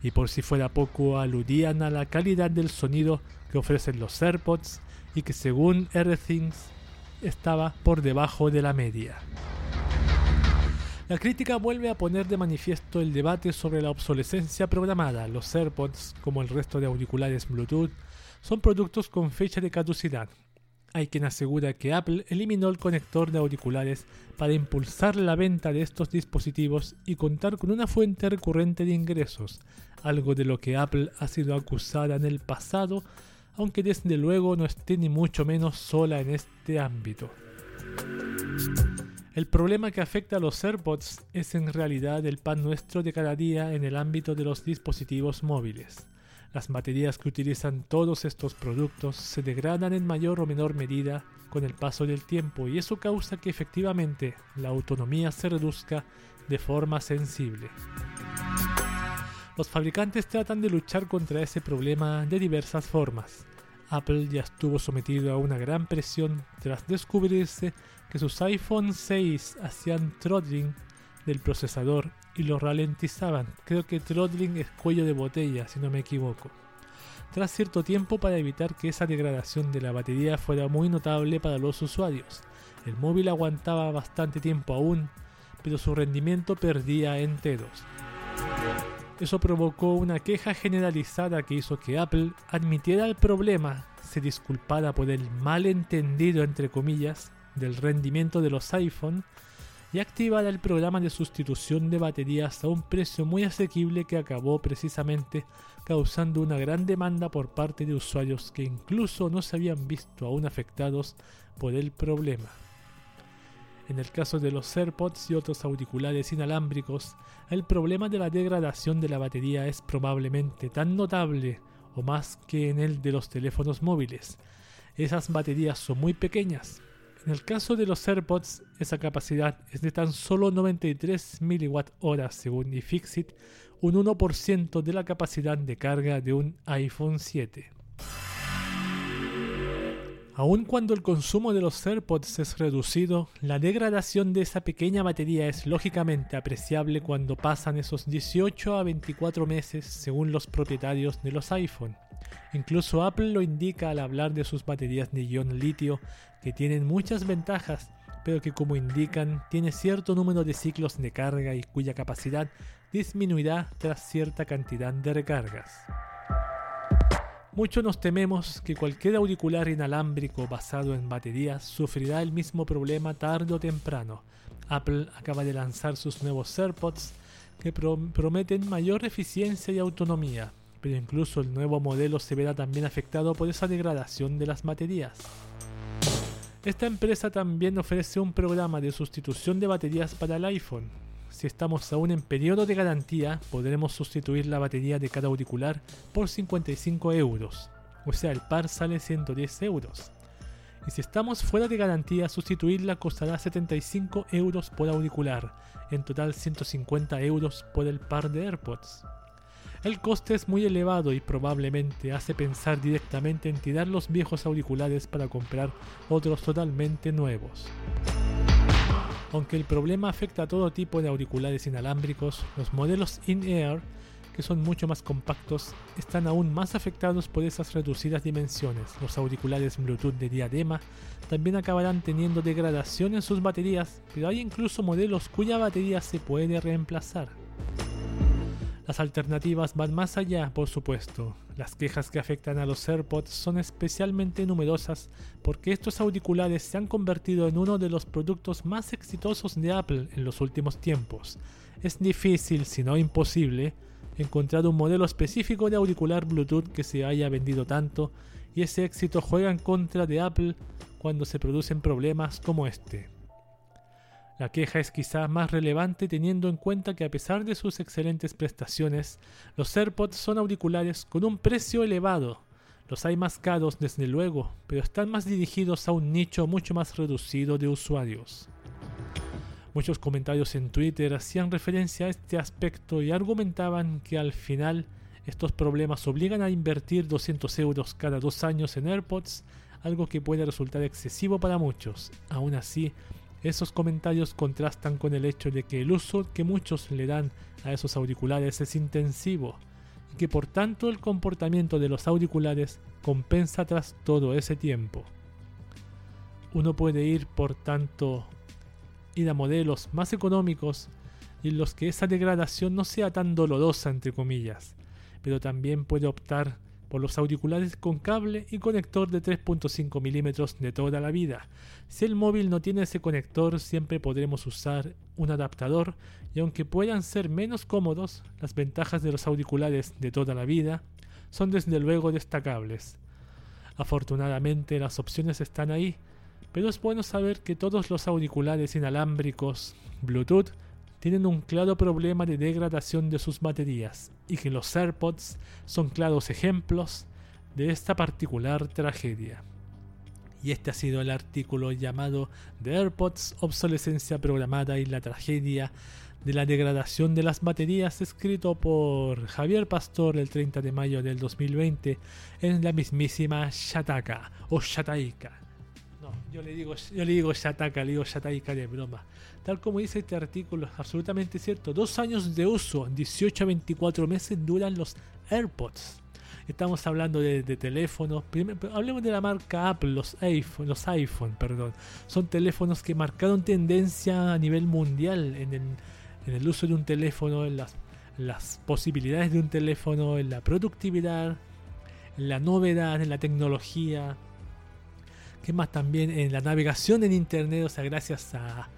Y por si fuera poco, aludían a la calidad del sonido que ofrecen los AirPods y que según Everything estaba por debajo de la media. La crítica vuelve a poner de manifiesto el debate sobre la obsolescencia programada. Los AirPods, como el resto de auriculares Bluetooth, son productos con fecha de caducidad. Hay quien asegura que Apple eliminó el conector de auriculares para impulsar la venta de estos dispositivos y contar con una fuente recurrente de ingresos, algo de lo que Apple ha sido acusada en el pasado, aunque desde luego no esté ni mucho menos sola en este ámbito. El problema que afecta a los AirPods es en realidad el pan nuestro de cada día en el ámbito de los dispositivos móviles. Las baterías que utilizan todos estos productos se degradan en mayor o menor medida con el paso del tiempo y eso causa que efectivamente la autonomía se reduzca de forma sensible. Los fabricantes tratan de luchar contra ese problema de diversas formas. Apple ya estuvo sometido a una gran presión tras descubrirse que sus iPhone 6 hacían throttling del procesador y lo ralentizaban. Creo que throttling es cuello de botella, si no me equivoco. Tras cierto tiempo para evitar que esa degradación de la batería fuera muy notable para los usuarios. El móvil aguantaba bastante tiempo aún, pero su rendimiento perdía enteros. Eso provocó una queja generalizada que hizo que Apple admitiera el problema, se disculpara por el malentendido entre comillas del rendimiento de los iPhone y activara el programa de sustitución de baterías a un precio muy asequible que acabó precisamente causando una gran demanda por parte de usuarios que incluso no se habían visto aún afectados por el problema. En el caso de los AirPods y otros auriculares inalámbricos, el problema de la degradación de la batería es probablemente tan notable o más que en el de los teléfonos móviles. Esas baterías son muy pequeñas. En el caso de los AirPods, esa capacidad es de tan solo 93 mWh según iFixit, un 1% de la capacidad de carga de un iPhone 7. Aun cuando el consumo de los AirPods es reducido, la degradación de esa pequeña batería es lógicamente apreciable cuando pasan esos 18 a 24 meses según los propietarios de los iPhone. Incluso Apple lo indica al hablar de sus baterías de ion litio que tienen muchas ventajas, pero que como indican tiene cierto número de ciclos de carga y cuya capacidad disminuirá tras cierta cantidad de recargas. Muchos nos tememos que cualquier auricular inalámbrico basado en baterías sufrirá el mismo problema tarde o temprano. Apple acaba de lanzar sus nuevos AirPods que prometen mayor eficiencia y autonomía, pero incluso el nuevo modelo se verá también afectado por esa degradación de las baterías. Esta empresa también ofrece un programa de sustitución de baterías para el iPhone, si estamos aún en periodo de garantía, podremos sustituir la batería de cada auricular por 55 euros, o sea, el par sale 110 euros. Y si estamos fuera de garantía, sustituirla costará 75 euros por auricular, en total 150 euros por el par de AirPods. El coste es muy elevado y probablemente hace pensar directamente en tirar los viejos auriculares para comprar otros totalmente nuevos. Aunque el problema afecta a todo tipo de auriculares inalámbricos, los modelos in-ear, que son mucho más compactos, están aún más afectados por esas reducidas dimensiones. Los auriculares Bluetooth de diadema también acabarán teniendo degradación en sus baterías, pero hay incluso modelos cuya batería se puede reemplazar. Las alternativas van más allá, por supuesto. Las quejas que afectan a los AirPods son especialmente numerosas porque estos auriculares se han convertido en uno de los productos más exitosos de Apple en los últimos tiempos. Es difícil, si no imposible, encontrar un modelo específico de auricular Bluetooth que se haya vendido tanto y ese éxito juega en contra de Apple cuando se producen problemas como este. La queja es quizá más relevante teniendo en cuenta que a pesar de sus excelentes prestaciones, los AirPods son auriculares con un precio elevado. Los hay más caros desde luego, pero están más dirigidos a un nicho mucho más reducido de usuarios. Muchos comentarios en Twitter hacían referencia a este aspecto y argumentaban que al final estos problemas obligan a invertir 200 euros cada dos años en AirPods, algo que puede resultar excesivo para muchos. Aún así, esos comentarios contrastan con el hecho de que el uso que muchos le dan a esos auriculares es intensivo y que por tanto el comportamiento de los auriculares compensa tras todo ese tiempo. Uno puede ir por tanto a modelos más económicos y en los que esa degradación no sea tan dolorosa entre comillas, pero también puede optar por los auriculares con cable y conector de 3.5 milímetros de toda la vida. Si el móvil no tiene ese conector, siempre podremos usar un adaptador y aunque puedan ser menos cómodos, las ventajas de los auriculares de toda la vida son desde luego destacables. Afortunadamente las opciones están ahí, pero es bueno saber que todos los auriculares inalámbricos Bluetooth tienen un claro problema de degradación de sus baterías y que los AirPods son claros ejemplos de esta particular tragedia. Y este ha sido el artículo llamado The AirPods, obsolescencia programada y la tragedia de la degradación de las baterías, escrito por Javier Pastor el 30 de mayo del 2020 en la mismísima Shataka o Shataika. No, yo le digo, yo le digo Shataka, le digo Shataika de broma. Tal como dice este artículo, es absolutamente cierto. Dos años de uso, 18 a 24 meses duran los AirPods. Estamos hablando de, teléfonos. hablemos de la marca Apple, los iPhone, los iPhone, perdón. Son teléfonos que marcaron tendencia a nivel mundial en el, en el uso de un teléfono, en las, las posibilidades de un teléfono, en la productividad, en la novedad, en la tecnología. ¿Qué más también? En la navegación en internet, o sea, gracias a,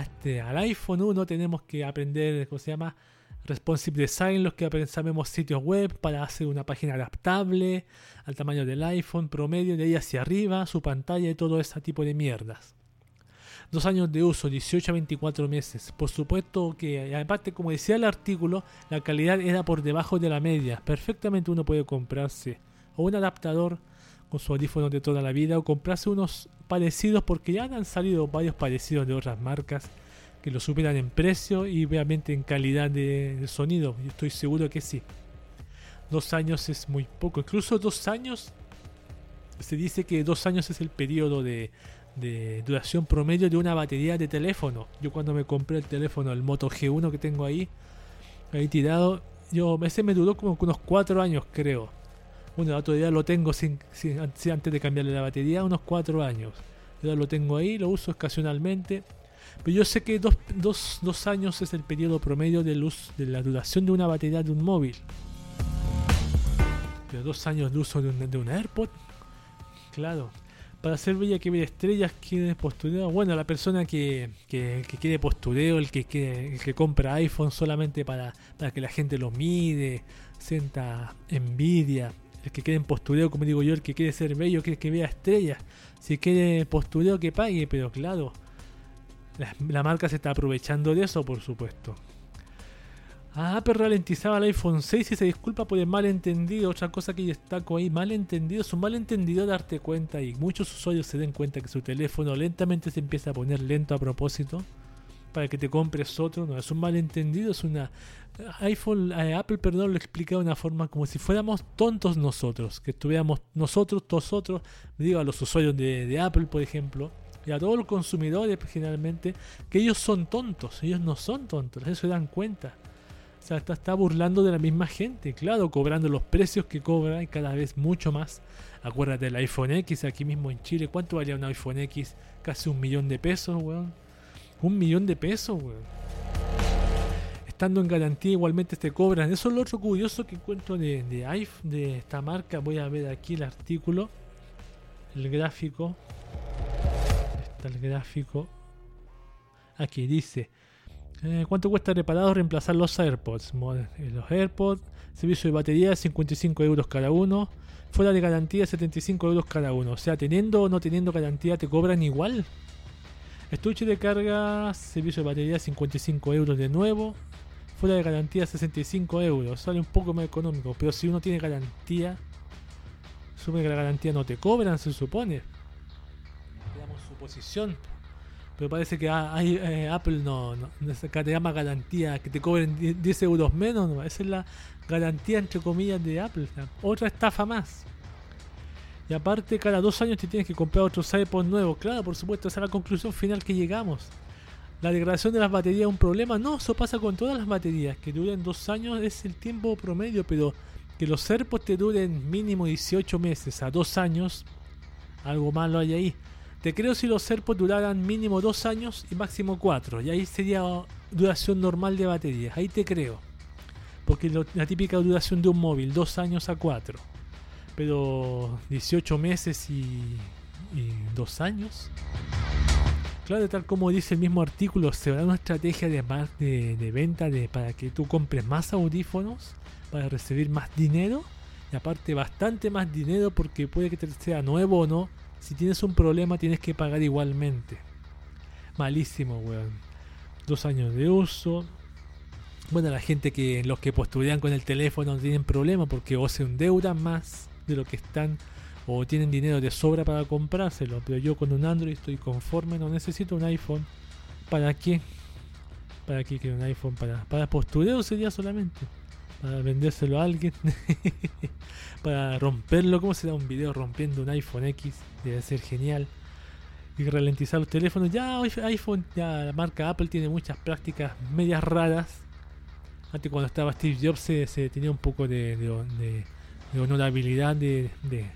este, al iPhone 1 tenemos que aprender, ¿cómo se llama? Responsive Design, los que sabemos sitios web para hacer una página adaptable al tamaño del iPhone promedio, de ahí hacia arriba, su pantalla y todo ese tipo de mierdas. Dos años de uso, 18 a 24 meses. Por supuesto que, aparte, como decía el artículo, la calidad era por debajo de la media. Perfectamente uno puede comprarse o un adaptador con su audífono de toda la vida o comprarse unos parecidos porque ya han salido varios parecidos de otras marcas que lo superan en precio y obviamente en calidad de, sonido. Yo estoy seguro que sí. Dos años es muy poco. Incluso dos años, se dice que dos años es el periodo de, duración promedio de una batería de teléfono. Yo cuando me compré el teléfono, el Moto G1 que tengo ahí, ahí tirado, yo ese me duró como unos cuatro años creo. Bueno, otro día lo tengo sin, antes de cambiarle la batería, unos cuatro años. Yo lo tengo ahí, lo uso ocasionalmente pero yo sé que dos, dos, dos años es el periodo promedio de luz de la duración de una batería de un móvil. Pero dos años de uso de un, de un AirPod, claro. Para hacer bella que ver estrellas, quiere postureo. Bueno, la persona que, que, quiere postureo, el que, que, el que compra iPhone solamente para, para que la gente lo mide, sienta envidia. El que quiere en postureo, como digo yo, el que quiere ser bello, quiere que vea estrellas. Si quiere postureo, que pague, pero claro, la, marca se está aprovechando de eso, por supuesto. Ah, Apple ralentizaba el iPhone 6 y se disculpa por el malentendido. Otra cosa que destaco ahí, malentendido. Es un malentendido darte cuenta y muchos usuarios se den cuenta que su teléfono lentamente se empieza a poner lento a propósito para que te compres otro. No, es un malentendido, es una... iPhone, eh, Apple, perdón, lo explica de una forma como si fuéramos tontos nosotros, que estuviéramos nosotros, nosotros, digo a los usuarios de, Apple, por ejemplo, y a todos los consumidores generalmente que ellos son tontos, ellos no son tontos, eso se dan cuenta. O sea, está, está, burlando de la misma gente, claro, cobrando los precios que cobra y cada vez mucho más. Acuérdate del iPhone X aquí mismo en Chile, ¿cuánto valía un iPhone X? Casi un millón de pesos, weón. Un millón de pesos, weón. Estando en garantía igualmente te cobran. Eso es lo otro curioso que encuentro de, de de esta marca. Voy a ver aquí el artículo, el gráfico el gráfico. Aquí dice. Eh, ¿Cuánto cuesta reparado reemplazar los AirPods? Eh, los AirPods, servicio de batería 55 euros cada uno. Fuera de garantía 75 euros cada uno. O sea, teniendo o no teniendo garantía te cobran igual. Estuche de carga, servicio de batería 55 euros de nuevo. Fuera de garantía 65 euros. Sale un poco más económico. Pero si uno tiene garantía, supone que la garantía no te cobran, se supone posición. Pero parece que hay, eh, Apple no, no, te llama garantía, que te cobren 10 euros menos. Esa es la garantía, entre comillas, de Apple. Otra estafa más. Y aparte, cada dos años te tienes que comprar otros iPods nuevos. Claro, por supuesto, esa es la conclusión final que llegamos. La degradación de las baterías es un problema. No, eso pasa con todas las baterías. Que duren dos años es el tiempo promedio, pero que los AirPods te duren mínimo 18 meses a dos años, algo malo hay ahí. Te creo si los AirPods duraran mínimo dos años y máximo cuatro. Y ahí sería duración normal de batería. Ahí te creo. Porque la típica duración de un móvil, dos años a cuatro. Pero 18 meses y, y dos años. Claro, tal como dice el mismo artículo, se una estrategia de, de, de venta de, para que tú compres más audífonos, para recibir más dinero. Y aparte bastante más dinero porque puede que te sea nuevo o no si tienes un problema tienes que pagar igualmente. Malísimo, weón. dos años de uso. Bueno, la gente que los que postulean con el teléfono no tienen problema porque o se endeudan más de lo que están o tienen dinero de sobra para comprárselo. Pero yo con un Android estoy conforme, no necesito un iPhone. ¿Para qué? ¿Para qué quiero un iPhone? Para, para postureo sería solamente. Para vendérselo a alguien. [laughs] para romperlo. ¿Cómo se da un video rompiendo un iPhone X? Debe ser genial. Y ralentizar los teléfonos. Ya iPhone, ya la marca Apple tiene muchas prácticas medias raras. Antes cuando estaba Steve Jobs se, tenía un poco de, de, honorabilidad, de, de,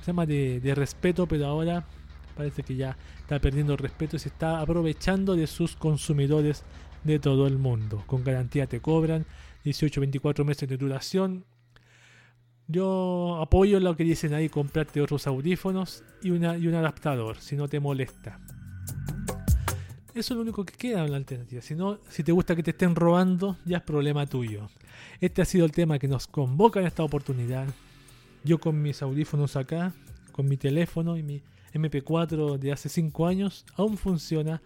se llama de, de respeto, pero ahora parece que ya está perdiendo respeto y se está aprovechando de sus consumidores de todo el mundo. Con garantía te cobran 18-24 meses de duración. Yo apoyo lo que dicen ahí, comprarte otros audífonos y, una, y un adaptador, si no te molesta. Eso es lo único que queda en la alternativa. Si, no, si te gusta que te estén robando, ya es problema tuyo. Este ha sido el tema que nos convoca en esta oportunidad. Yo con mis audífonos acá, con mi teléfono y mi MP4 de hace 5 años, aún funciona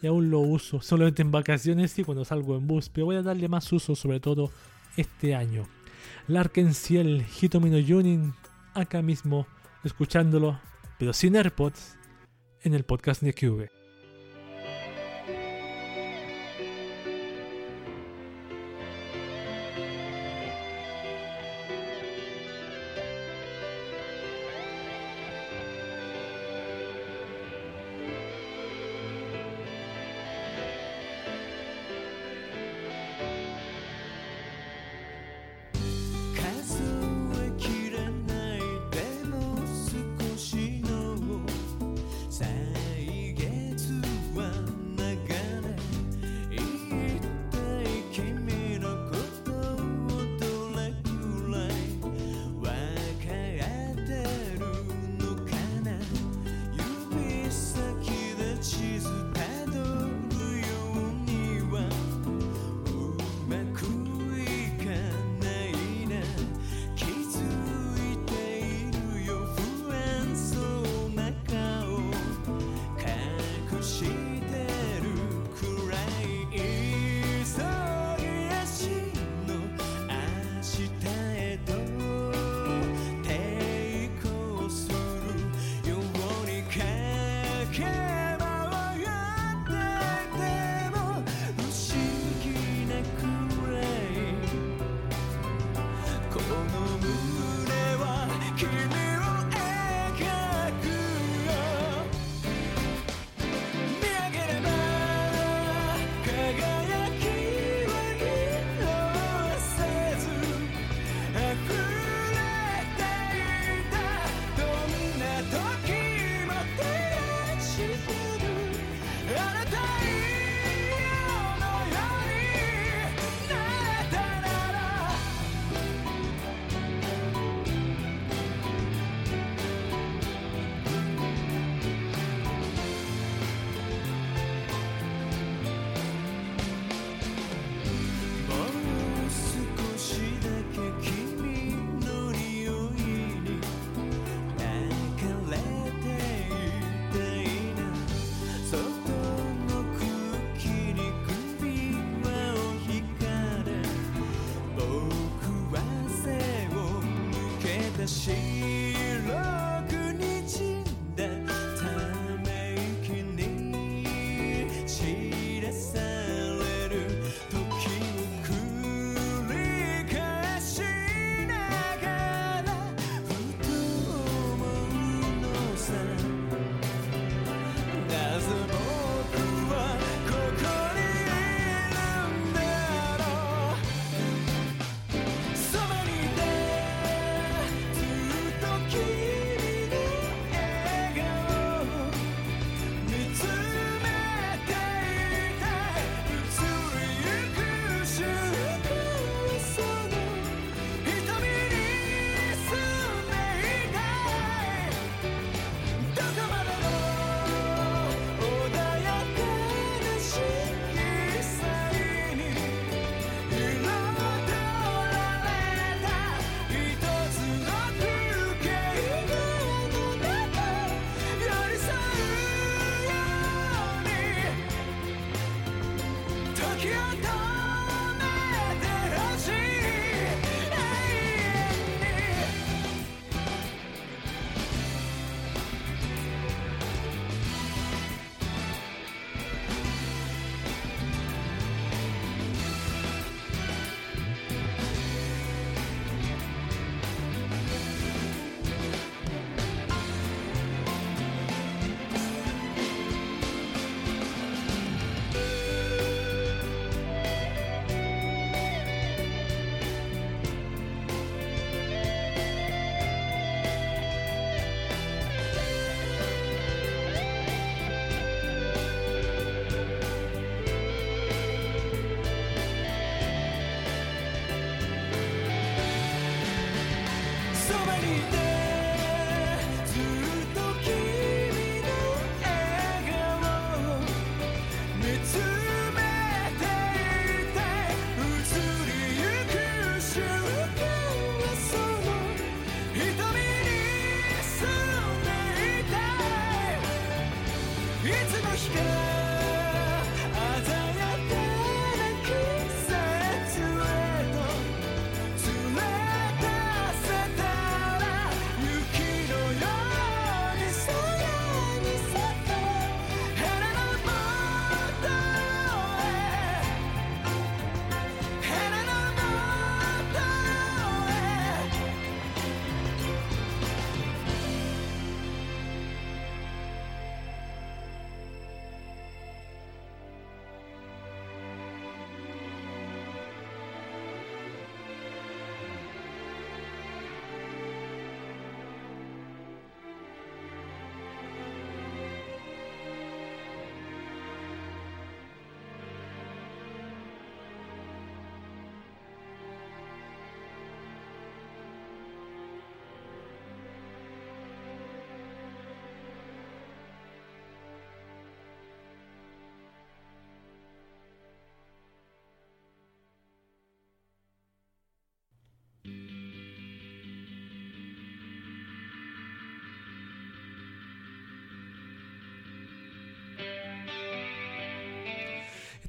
y aún lo uso solamente en vacaciones y cuando salgo en bus, pero voy a darle más uso sobre todo este año. Larken Ciel, Hitomino Junin, acá mismo, escuchándolo, pero sin AirPods, en el podcast de Cube.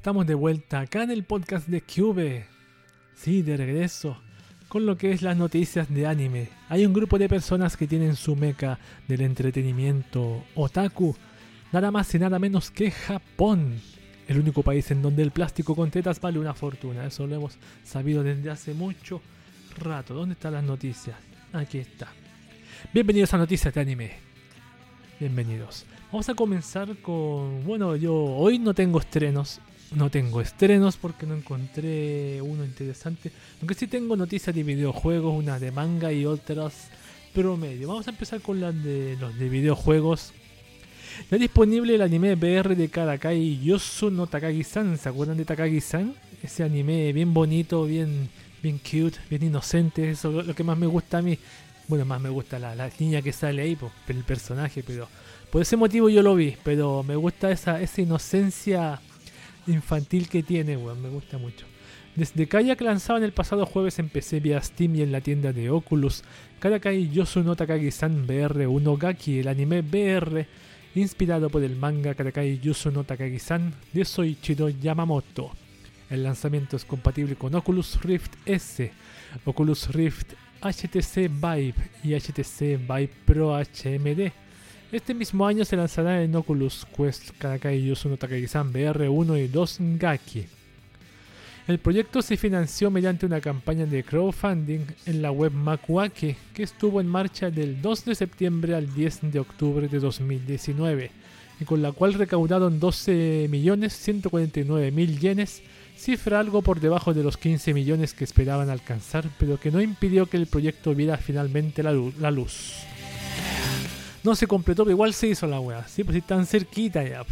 Estamos de vuelta acá en el podcast de Cube. Sí, de regreso. Con lo que es las noticias de anime. Hay un grupo de personas que tienen su meca del entretenimiento otaku. Nada más y nada menos que Japón. El único país en donde el plástico con tetas vale una fortuna. Eso lo hemos sabido desde hace mucho rato. ¿Dónde están las noticias? Aquí está. Bienvenidos a Noticias de Anime. Bienvenidos. Vamos a comenzar con... Bueno, yo hoy no tengo estrenos. No tengo estrenos porque no encontré uno interesante. Aunque sí tengo noticias de videojuegos, una de manga y otras promedio. Vamos a empezar con las de los de videojuegos. Ya disponible el anime VR de Karakai Yosu no Takagi-san. ¿Se acuerdan de Takagi-san? Ese anime bien bonito, bien, bien cute, bien inocente. Eso es lo que más me gusta a mí. Bueno, más me gusta la, niña que sale ahí, por, el personaje, pero por ese motivo yo lo vi. Pero me gusta esa, esa inocencia infantil que tiene, weón, me gusta mucho. Desde Kayak lanzaban el pasado jueves en PC vía Steam y en la tienda de Oculus, Karakai Yosu no Takagi-san BR 1 Gaki, el anime BR inspirado por el manga Karakai Yosu no Takagi-san de Soichiro Yamamoto. El lanzamiento es compatible con Oculus Rift S, Oculus Rift HTC Vive y HTC Vive Pro HMD. Este mismo año se lanzará en Oculus Quest Karakai Yusuno Takagi-san VR1 y 2 Gaki. El proyecto se financió mediante una campaña de crowdfunding en la web Makuake que estuvo en marcha del 2 de septiembre al 10 de octubre de 2019 y con la cual recaudaron 12.149.000 yenes cifra algo por debajo de los 15 millones que esperaban alcanzar, pero que no impidió que el proyecto viera finalmente la luz. No se completó, pero igual se hizo la wea. Sí, pues tan cerquita ya.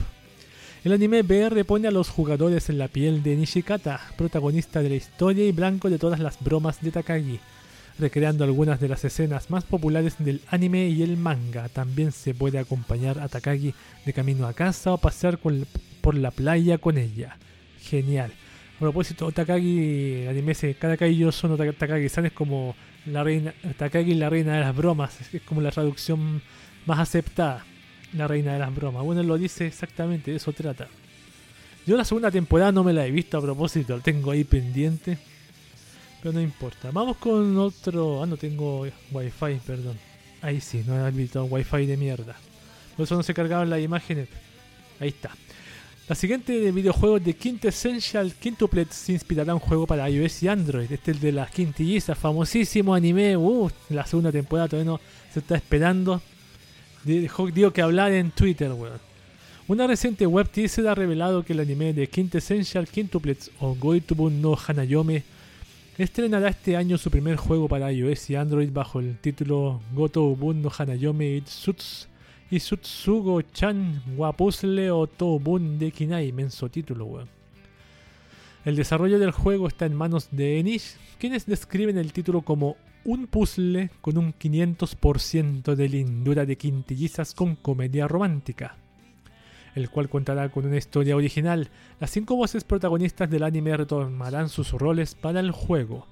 El anime BR pone a los jugadores en la piel de Nishikata, protagonista de la historia y blanco de todas las bromas de Takagi, recreando algunas de las escenas más populares del anime y el manga. También se puede acompañar a Takagi de camino a casa o pasear por la playa con ella. Genial. A propósito, Takagi, anime ese, Takagi yo sono Takagi-san es como la reina, Takagi la reina de las bromas, es como la traducción más aceptada, la reina de las bromas. Bueno, lo dice exactamente, de eso trata. Yo la segunda temporada no me la he visto a propósito, lo tengo ahí pendiente, pero no importa. Vamos con otro, ah, no tengo wifi, perdón. Ahí sí, no he habilitado wifi de mierda. Por eso no se cargaban las imágenes. Ahí está. La siguiente de videojuegos de Quintessential Quintuplets se inspirará un juego para iOS y Android. Este es el de las quintillizas, famosísimo anime. Uh, la segunda temporada todavía no se está esperando. Digo que hablar en Twitter, weón. Una reciente web teaser ha revelado que el anime de Quintessential Quintuplets o Goitubun no Hanayome estrenará este año su primer juego para iOS y Android bajo el título Gotoubun no Hanayome Itsuts Isutsugo-chan Wapuzle o Tobun de Kinai, menso título. El desarrollo del juego está en manos de Enish, quienes describen el título como un puzzle con un 500% de lindura de quintillizas con comedia romántica, el cual contará con una historia original. Las cinco voces protagonistas del anime retomarán sus roles para el juego.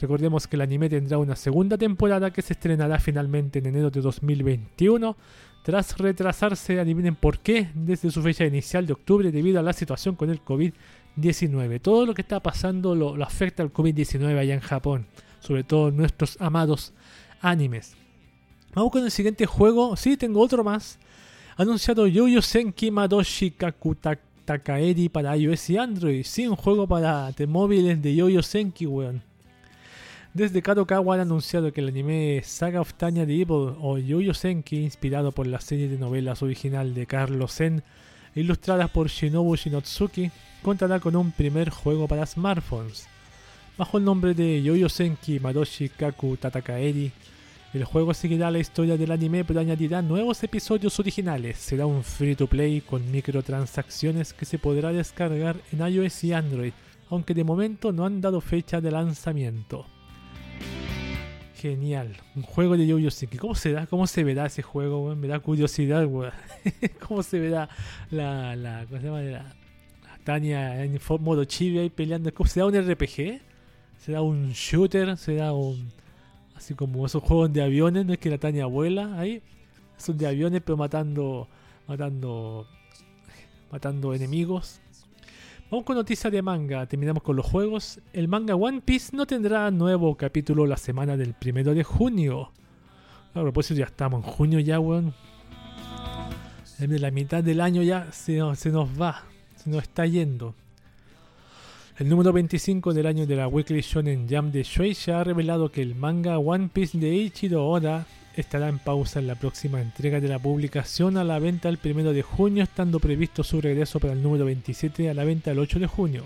Recordemos que el anime tendrá una segunda temporada que se estrenará finalmente en enero de 2021 tras retrasarse, adivinen por qué, desde su fecha inicial de octubre debido a la situación con el COVID-19. Todo lo que está pasando lo, afecta al COVID-19 allá en Japón, sobre todo nuestros amados animes. Vamos con el siguiente juego. Sí, tengo otro más. Anunciado Yoyo Senki Madoshi Kaku Takaeri para iOS y Android. Sí, un juego para móviles de Yoyo Senki, weón. Desde Kadokawa han anunciado que el anime Saga of Tanya the Evil o Yoyo Senki, inspirado por la serie de novelas original de Carlos Zen, ilustradas por Shinobu Shinotsuki, contará con un primer juego para smartphones. Bajo el nombre de Yoyo Senki Madoshi Kaku Tatakaeri, el juego seguirá la historia del anime pero añadirá nuevos episodios originales. Será un free to play con microtransacciones que se podrá descargar en iOS y Android, aunque de momento no han dado fecha de lanzamiento. Genial. Un juego de Yo-Yo ¿Cómo será? ¿Cómo se verá ese juego, Me da curiosidad, [laughs] ¿Cómo se verá la, la, ¿cómo se llama? La, Tania en modo chibi ahí peleando? ¿Cómo será un RPG? ¿Será un shooter? ¿Será un... Así como esos juegos de aviones? ¿No es que la Tania vuela ahí? Son de aviones pero matando... Matando... Matando enemigos. Vamos con noticias de manga. Terminamos con los juegos. El manga One Piece no tendrá nuevo capítulo la semana del primero de junio. A propósito, ya estamos en junio ya, weón. La mitad del año ya se, se nos va. Se nos está yendo. El número 25 del año de la Weekly Shonen Jump de Shueisha ha revelado que el manga One Piece de Ichiro Oda estará en pausa en la próxima entrega de la publicación a la venta el 1 de junio, estando previsto su regreso para el número 27 a la venta el 8 de junio.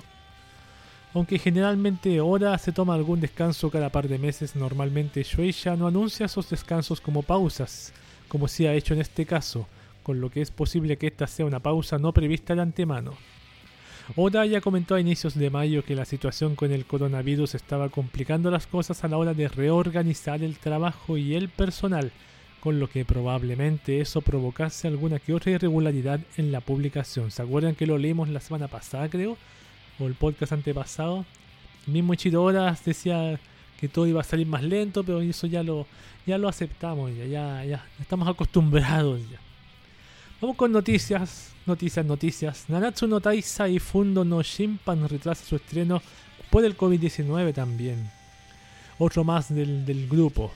Aunque generalmente Oda se toma algún descanso cada par de meses, normalmente Shueisha no anuncia esos descansos como pausas, como si ha hecho en este caso, con lo que es posible que esta sea una pausa no prevista de antemano. Oda ya comentó a inicios de mayo que la situación con el coronavirus estaba complicando las cosas a la hora de reorganizar el trabajo y el personal, con lo que probablemente eso provocase alguna que otra irregularidad en la publicación. ¿Se acuerdan que lo leímos la semana pasada, creo? O el podcast antepasado. El mismo Ichiro Oda decía que todo iba a salir más lento, pero eso ya lo, ya lo aceptamos, ya, ya, ya estamos acostumbrados ya. Vamos con noticias, noticias, noticias. Nanatsu no Taisa y Fundo no Shimpan retrasa su estreno por el COVID-19 también. Otro más del, grupo.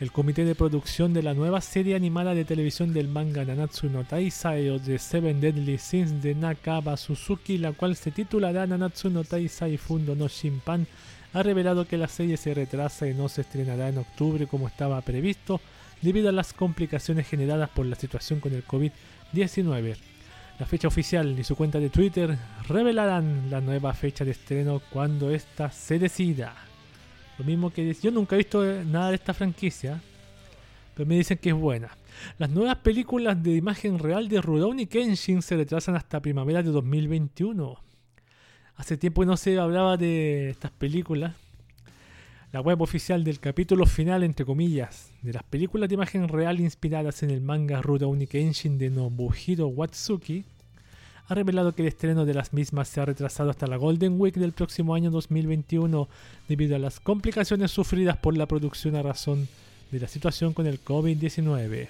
El comité de producción de la nueva serie animada de televisión del manga Nanatsu no Taisai o The Seven Deadly Sins de Nakaba Suzuki, la cual se titulará Nanatsu no Taisai Fundo no Shimpan, ha revelado que la serie se retrasa y no se estrenará en octubre como estaba previsto debido a las complicaciones generadas por la situación con el COVID-19. La fecha oficial y su cuenta de Twitter revelarán la nueva fecha de estreno cuando ésta se decida. Lo mismo que yo nunca he visto nada de esta franquicia, pero me dicen que es buena. Las nuevas películas de imagen real de Rurouni Kenshin se retrasan hasta primavera de 2021. Hace tiempo no se hablaba de estas películas la web oficial del capítulo final, entre comillas, de las películas de imagen real inspiradas en el manga Rurouni Kenshin de Nobuhiro Watsuki, ha revelado que el estreno de las mismas se ha retrasado hasta la Golden Week del próximo año 2021 debido a las complicaciones sufridas por la producción a razón de la situación con el COVID-19.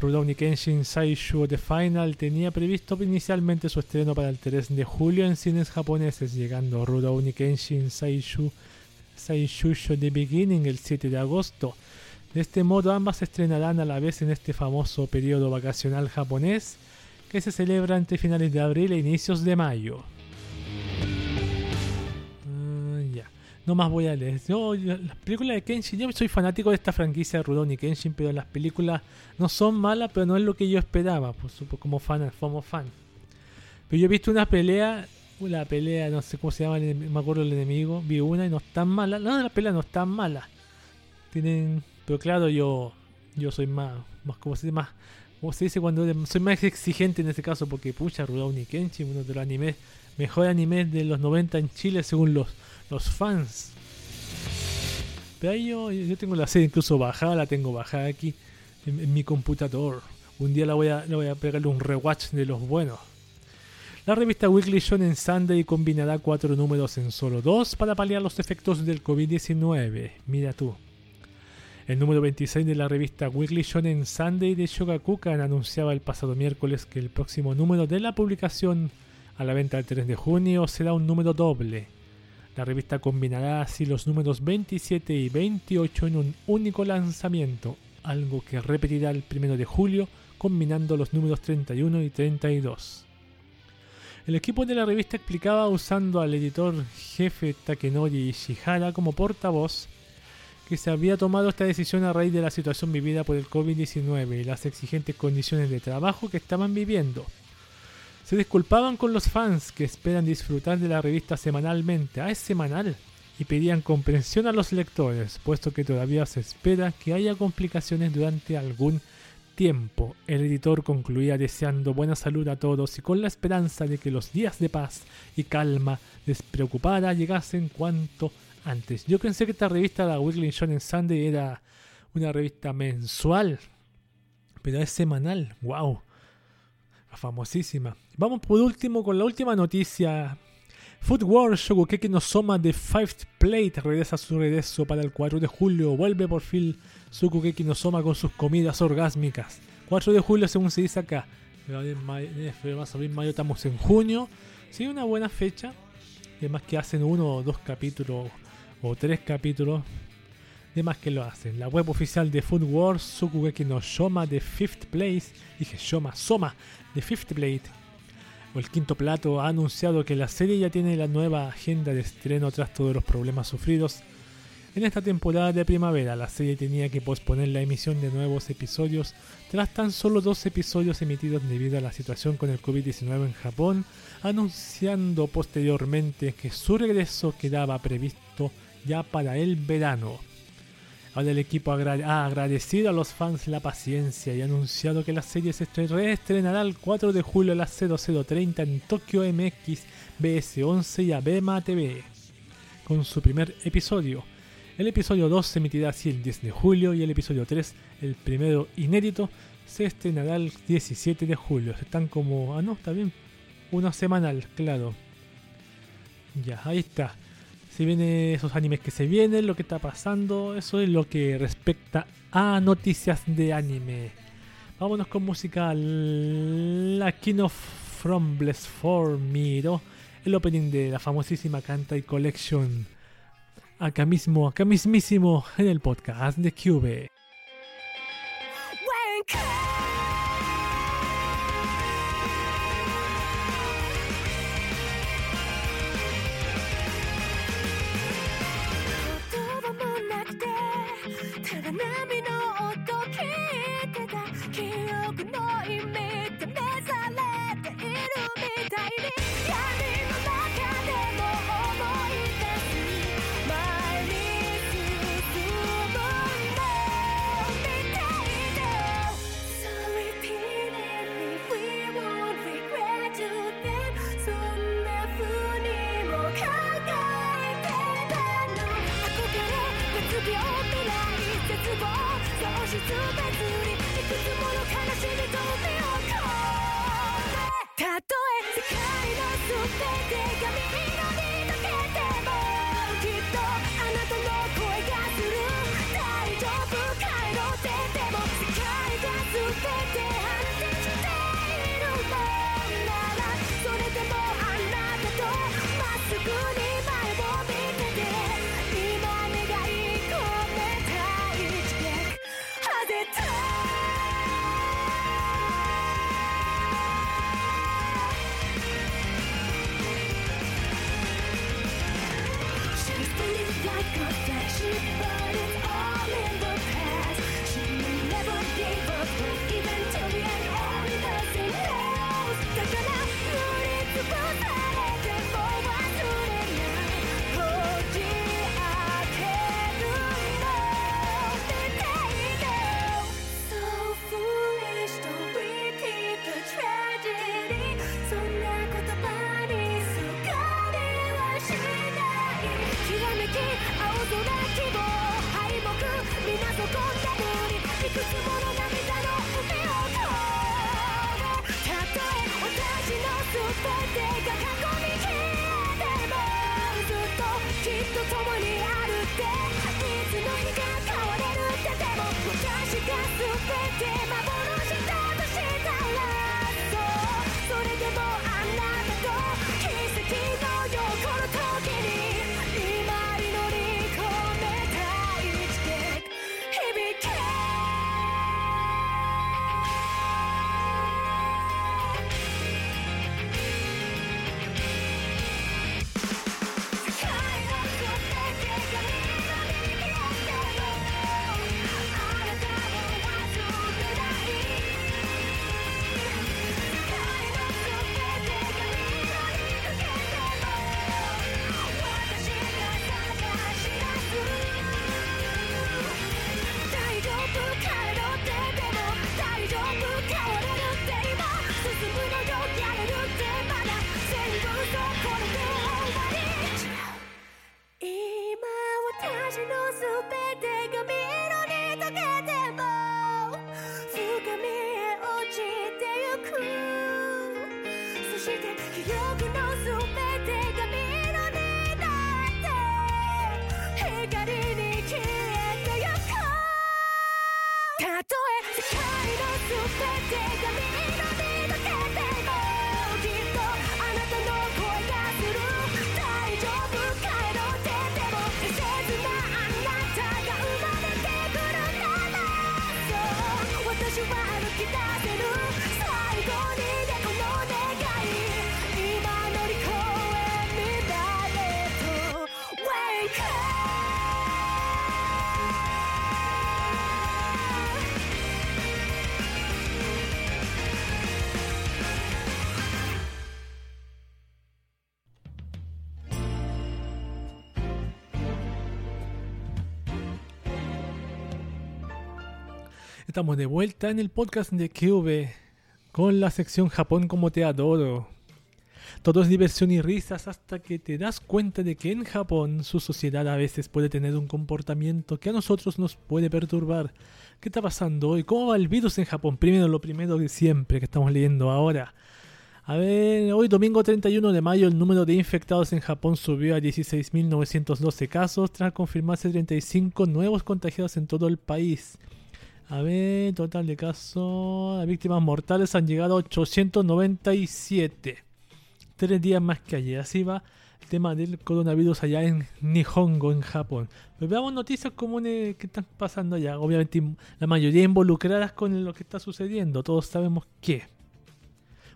Rurouni Kenshin Saishu The Final tenía previsto inicialmente su estreno para el 3 de julio en cines japoneses, llegando Rurouni Kenshin Saishu Saishusho The Beginning el 7 de agosto. De este modo ambas se estrenarán a la vez en este famoso periodo vacacional japonés que se celebra entre finales de abril e inicios de mayo. Ya, no más voy a leer. Yo, las películas de Kenshin, yo soy fanático de esta franquicia de Rurouni Kenshin, pero las películas no son malas, pero no es lo que yo esperaba, pues, como fan, como fan. Pero yo he visto una pelea la pelea, no sé cómo se llama, me acuerdo el enemigo, vi una y no es tan mala. No, la pelea no es tan mala. Tienen, pero claro, yo yo soy más, más como se dice, más, como se dice cuando soy más exigente en este caso porque pucha, Rurouni Kenshin, uno de los animes, mejor anime de los 90 en Chile según los, los fans. Pero ahí yo, yo tengo la serie incluso bajada, la tengo bajada aquí en, en mi computador. Un día la voy a, la voy a pegarle un rewatch de los buenos. La revista Weekly Shonen Sunday combinará cuatro números en solo dos para paliar los efectos del COVID-19. Mira tú. El número 26 de la revista Weekly Shonen Sunday de Shogakukan anunciaba el pasado miércoles que el próximo número de la publicación a la venta el 3 de junio será un número doble. La revista combinará así los números 27 y 28 en un único lanzamiento, algo que repetirá el 1 de julio combinando los números 31 y 32. El equipo de la revista explicaba usando al editor jefe Takenori Ishihara como portavoz que se había tomado esta decisión a raíz de la situación vivida por el COVID-19 y las exigentes condiciones de trabajo que estaban viviendo. Se disculpaban con los fans que esperan disfrutar de la revista semanalmente, ah, es semanal, y pedían comprensión a los lectores, puesto que todavía se espera que haya complicaciones durante algún tiempo, el editor concluía deseando buena salud a todos y con la esperanza de que los días de paz y calma despreocupada llegasen cuanto antes. Yo pensé que esta revista, la Weekly Shonen Sunday, era una revista mensual, pero es semanal. ¡Wow! Famosísima. Vamos por último con la última noticia. Food War Shogukeki no Soma de Fifth Plate regresa a su regreso para el 4 de julio. Vuelve por fin Sukugeki no Soma con sus comidas orgásmicas. 4 de julio según se dice acá. Marzo, abril, mayo, estamos en junio. Sí, una buena fecha. Además que hacen uno o dos capítulos o tres capítulos. Además que lo hacen. La web oficial de Food Wars, Sukugeki no Shoma de Fifth Place. Dije Shoma, Soma de Fifth Plate. El quinto plato ha anunciado que la serie ya tiene la nueva agenda de estreno tras todos los problemas sufridos en esta temporada de primavera, la serie tenía que posponer la emisión de nuevos episodios tras tan solo dos episodios emitidos debido a la situación con el COVID-19 en Japón, anunciando posteriormente que su regreso quedaba previsto ya para el verano. Ahora el equipo ha agradecido a los fans la paciencia y ha anunciado que la serie se reestrenará el 4 de julio a las 0030 en Tokyo MX, BS11 y Abema TV, con su primer episodio el episodio 2 se emitirá así el 10 de julio y el episodio 3, el primero inédito, se estrenará el 17 de julio. Están como... Ah, no, está bien. Una semanal, claro. Ya, ahí está. Si vienen esos animes que se vienen, lo que está pasando, eso es lo que respecta a noticias de anime. Vámonos con música. La King of Frombles for Miro, el opening de la famosísima Kantai Collection acá mismo, acá mismísimo en el podcast de Cube. Estamos de vuelta en el podcast de QV con la sección Japón como te adoro. Todo es diversión y risas hasta que te das cuenta de que en Japón su sociedad a veces puede tener un comportamiento que a nosotros nos puede perturbar. ¿Qué está pasando hoy? ¿Cómo va el virus en Japón? Primero, lo primero de siempre que estamos leyendo ahora. A ver, hoy domingo 31 de mayo el número de infectados en Japón subió a 16.912 casos tras confirmarse 35 nuevos contagiados en todo el país. A ver, total de casos. Las víctimas mortales han llegado a 897. Tres días más que ayer. Así va el tema del coronavirus allá en Nihongo, en Japón. Pero veamos noticias comunes que están pasando allá. Obviamente la mayoría involucradas con lo que está sucediendo. Todos sabemos qué.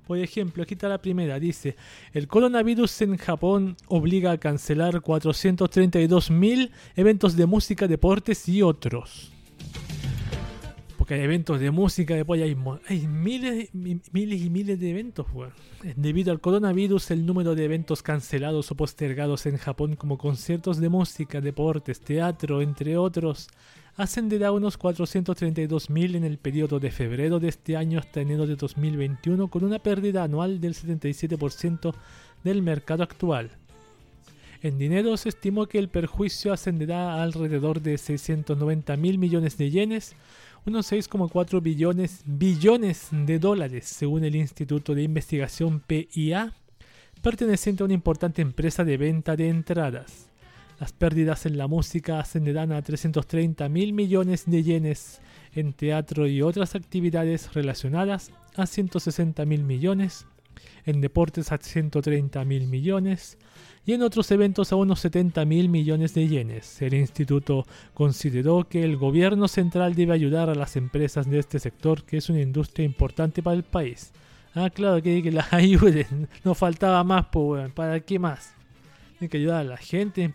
Por ejemplo, aquí está la primera. Dice, el coronavirus en Japón obliga a cancelar 432.000 eventos de música, deportes y otros hay eventos de música, después hay, hay miles, miles y miles de eventos. Debido al coronavirus, el número de eventos cancelados o postergados en Japón, como conciertos de música, deportes, teatro, entre otros, ascenderá a unos 432.000 en el periodo de febrero de este año hasta enero de 2021, con una pérdida anual del 77% del mercado actual. En dinero se estimó que el perjuicio ascenderá a alrededor de 690 mil millones de yenes, unos 6,4 billones, billones de dólares, según el Instituto de Investigación PIA, perteneciente a una importante empresa de venta de entradas. Las pérdidas en la música ascenderán a 330 mil millones de yenes, en teatro y otras actividades relacionadas a 160 mil millones, en deportes a 130 mil millones, y en otros eventos a unos 70 mil millones de yenes. El instituto consideró que el gobierno central debe ayudar a las empresas de este sector, que es una industria importante para el país. Ah, claro, que, que las [laughs] ayuden, no faltaba más, pues, ¿para qué más? Hay que ayudar a la gente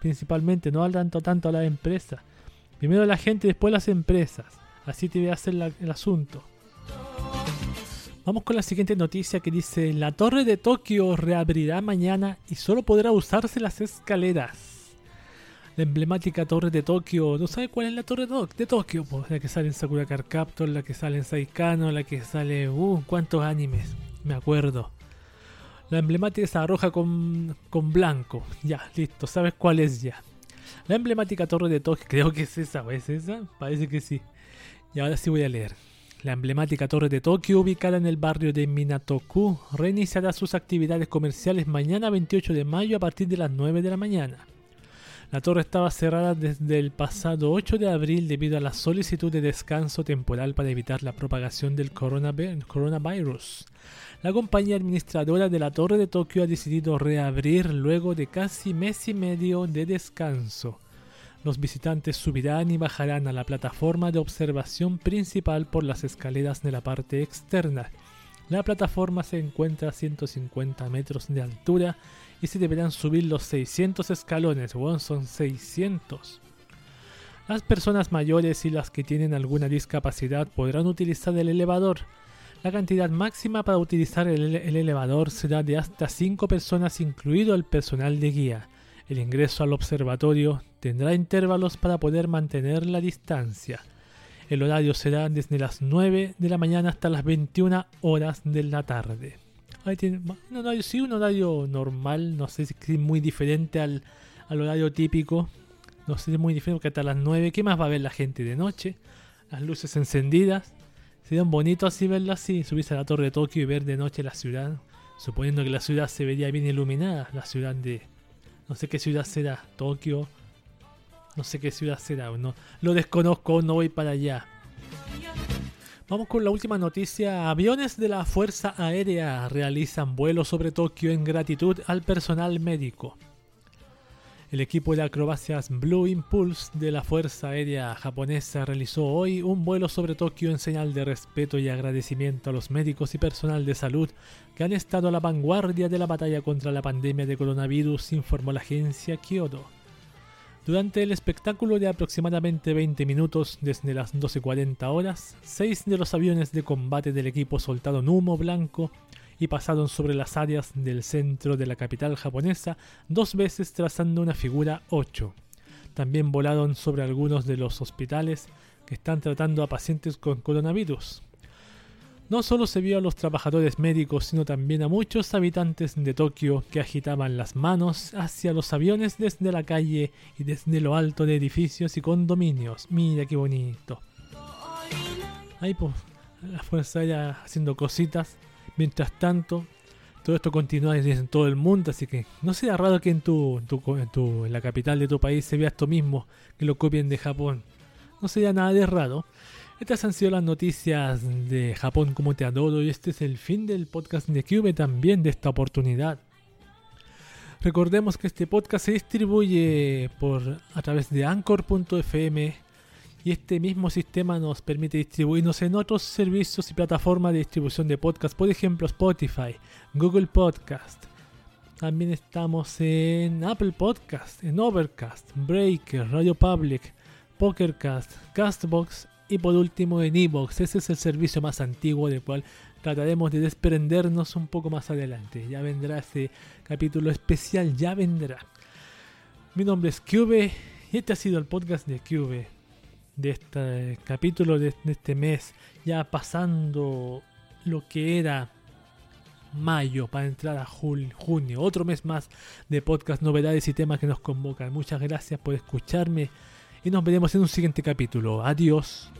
principalmente, no tanto, tanto a la empresa. Primero la gente, después las empresas. Así te voy hacer el asunto. Vamos con la siguiente noticia que dice, la torre de Tokio reabrirá mañana y solo podrá usarse las escaleras. La emblemática torre de Tokio, ¿no sabe cuál es la torre de Tokio? Pues la que sale en Sakura Card Captor, la que sale en Saikano, la que sale... Uh, ¿cuántos animes? Me acuerdo. La emblemática está roja con, con blanco. Ya, listo, ¿sabes cuál es ya? La emblemática torre de Tokio, [laughs] creo que es esa, ¿o es esa? Parece que sí. Y ahora sí voy a leer. La emblemática torre de Tokio, ubicada en el barrio de Minatoku, reiniciará sus actividades comerciales mañana 28 de mayo a partir de las 9 de la mañana. La torre estaba cerrada desde el pasado 8 de abril debido a la solicitud de descanso temporal para evitar la propagación del coronavirus. La compañía administradora de la Torre de Tokio ha decidido reabrir luego de casi mes y medio de descanso. Los visitantes subirán y bajarán a la plataforma de observación principal por las escaleras de la parte externa. La plataforma se encuentra a 150 metros de altura y se deberán subir los 600 escalones. Bueno, son 600. Las personas mayores y las que tienen alguna discapacidad podrán utilizar el elevador. La cantidad máxima para utilizar el, el elevador será de hasta 5 personas incluido el personal de guía. El ingreso al observatorio tendrá intervalos para poder mantener la distancia. El horario será desde las 9 de la mañana hasta las 21 horas de la tarde. Ahí tiene un horario, sí, un horario normal, no sé si es muy diferente al, horario típico. No sé si es muy diferente porque hasta las 9, ¿qué más va a ver la gente de noche? Las luces encendidas. Sería bonito así verlo así, subirse a la torre de Tokio y ver de noche la ciudad. Suponiendo que la ciudad se vería bien iluminada, la ciudad de, no sé qué ciudad será. Tokio. No sé qué ciudad será. No, lo desconozco, no voy para allá. Vamos con la última noticia. Aviones de la Fuerza Aérea realizan vuelos sobre Tokio en gratitud al personal médico. El equipo de acrobacias Blue Impulse de la Fuerza Aérea japonesa realizó hoy un vuelo sobre Tokio en señal de respeto y agradecimiento a los médicos y personal de salud que han estado a la vanguardia de la batalla contra la pandemia de coronavirus, informó la agencia Kyoto. Durante el espectáculo de aproximadamente 20 minutos desde las 12.40 horas, seis de los aviones de combate del equipo soltaron humo blanco y pasaron sobre las áreas del centro de la capital japonesa dos veces trazando una figura 8. También volaron sobre algunos de los hospitales que están tratando a pacientes con coronavirus. No solo se vio a los trabajadores médicos, sino también a muchos habitantes de Tokio que agitaban las manos hacia los aviones desde la calle y desde lo alto de edificios y condominios. Mira qué bonito. Ahí pues, la Fuerza Aérea haciendo cositas. Mientras tanto, todo esto continúa en todo el mundo, así que no sea raro que en, tu, en, tu, en la capital de tu país se vea esto mismo, que lo copien de Japón. No sería nada de raro. Estas han sido las noticias de Japón como te adoro y este es el fin del podcast de Cube también de esta oportunidad. Recordemos que este podcast se distribuye por a través de anchor.fm y este mismo sistema nos permite distribuirnos en otros servicios y plataformas de distribución de podcast, por ejemplo Spotify, Google Podcast. También estamos en Apple Podcast, en Overcast, Breaker, Radio Public, Pokercast, Castbox y por último en Evox. Ese es el servicio más antiguo del cual trataremos de desprendernos un poco más adelante. Ya vendrá ese capítulo especial, ya vendrá. Mi nombre es Cube y este ha sido el podcast de Cube de este capítulo de, este mes, ya pasando lo que era mayo para entrar a junio, otro mes más de podcast, novedades y temas que nos convocan. Muchas gracias por escucharme y nos veremos en un siguiente capítulo. Adiós.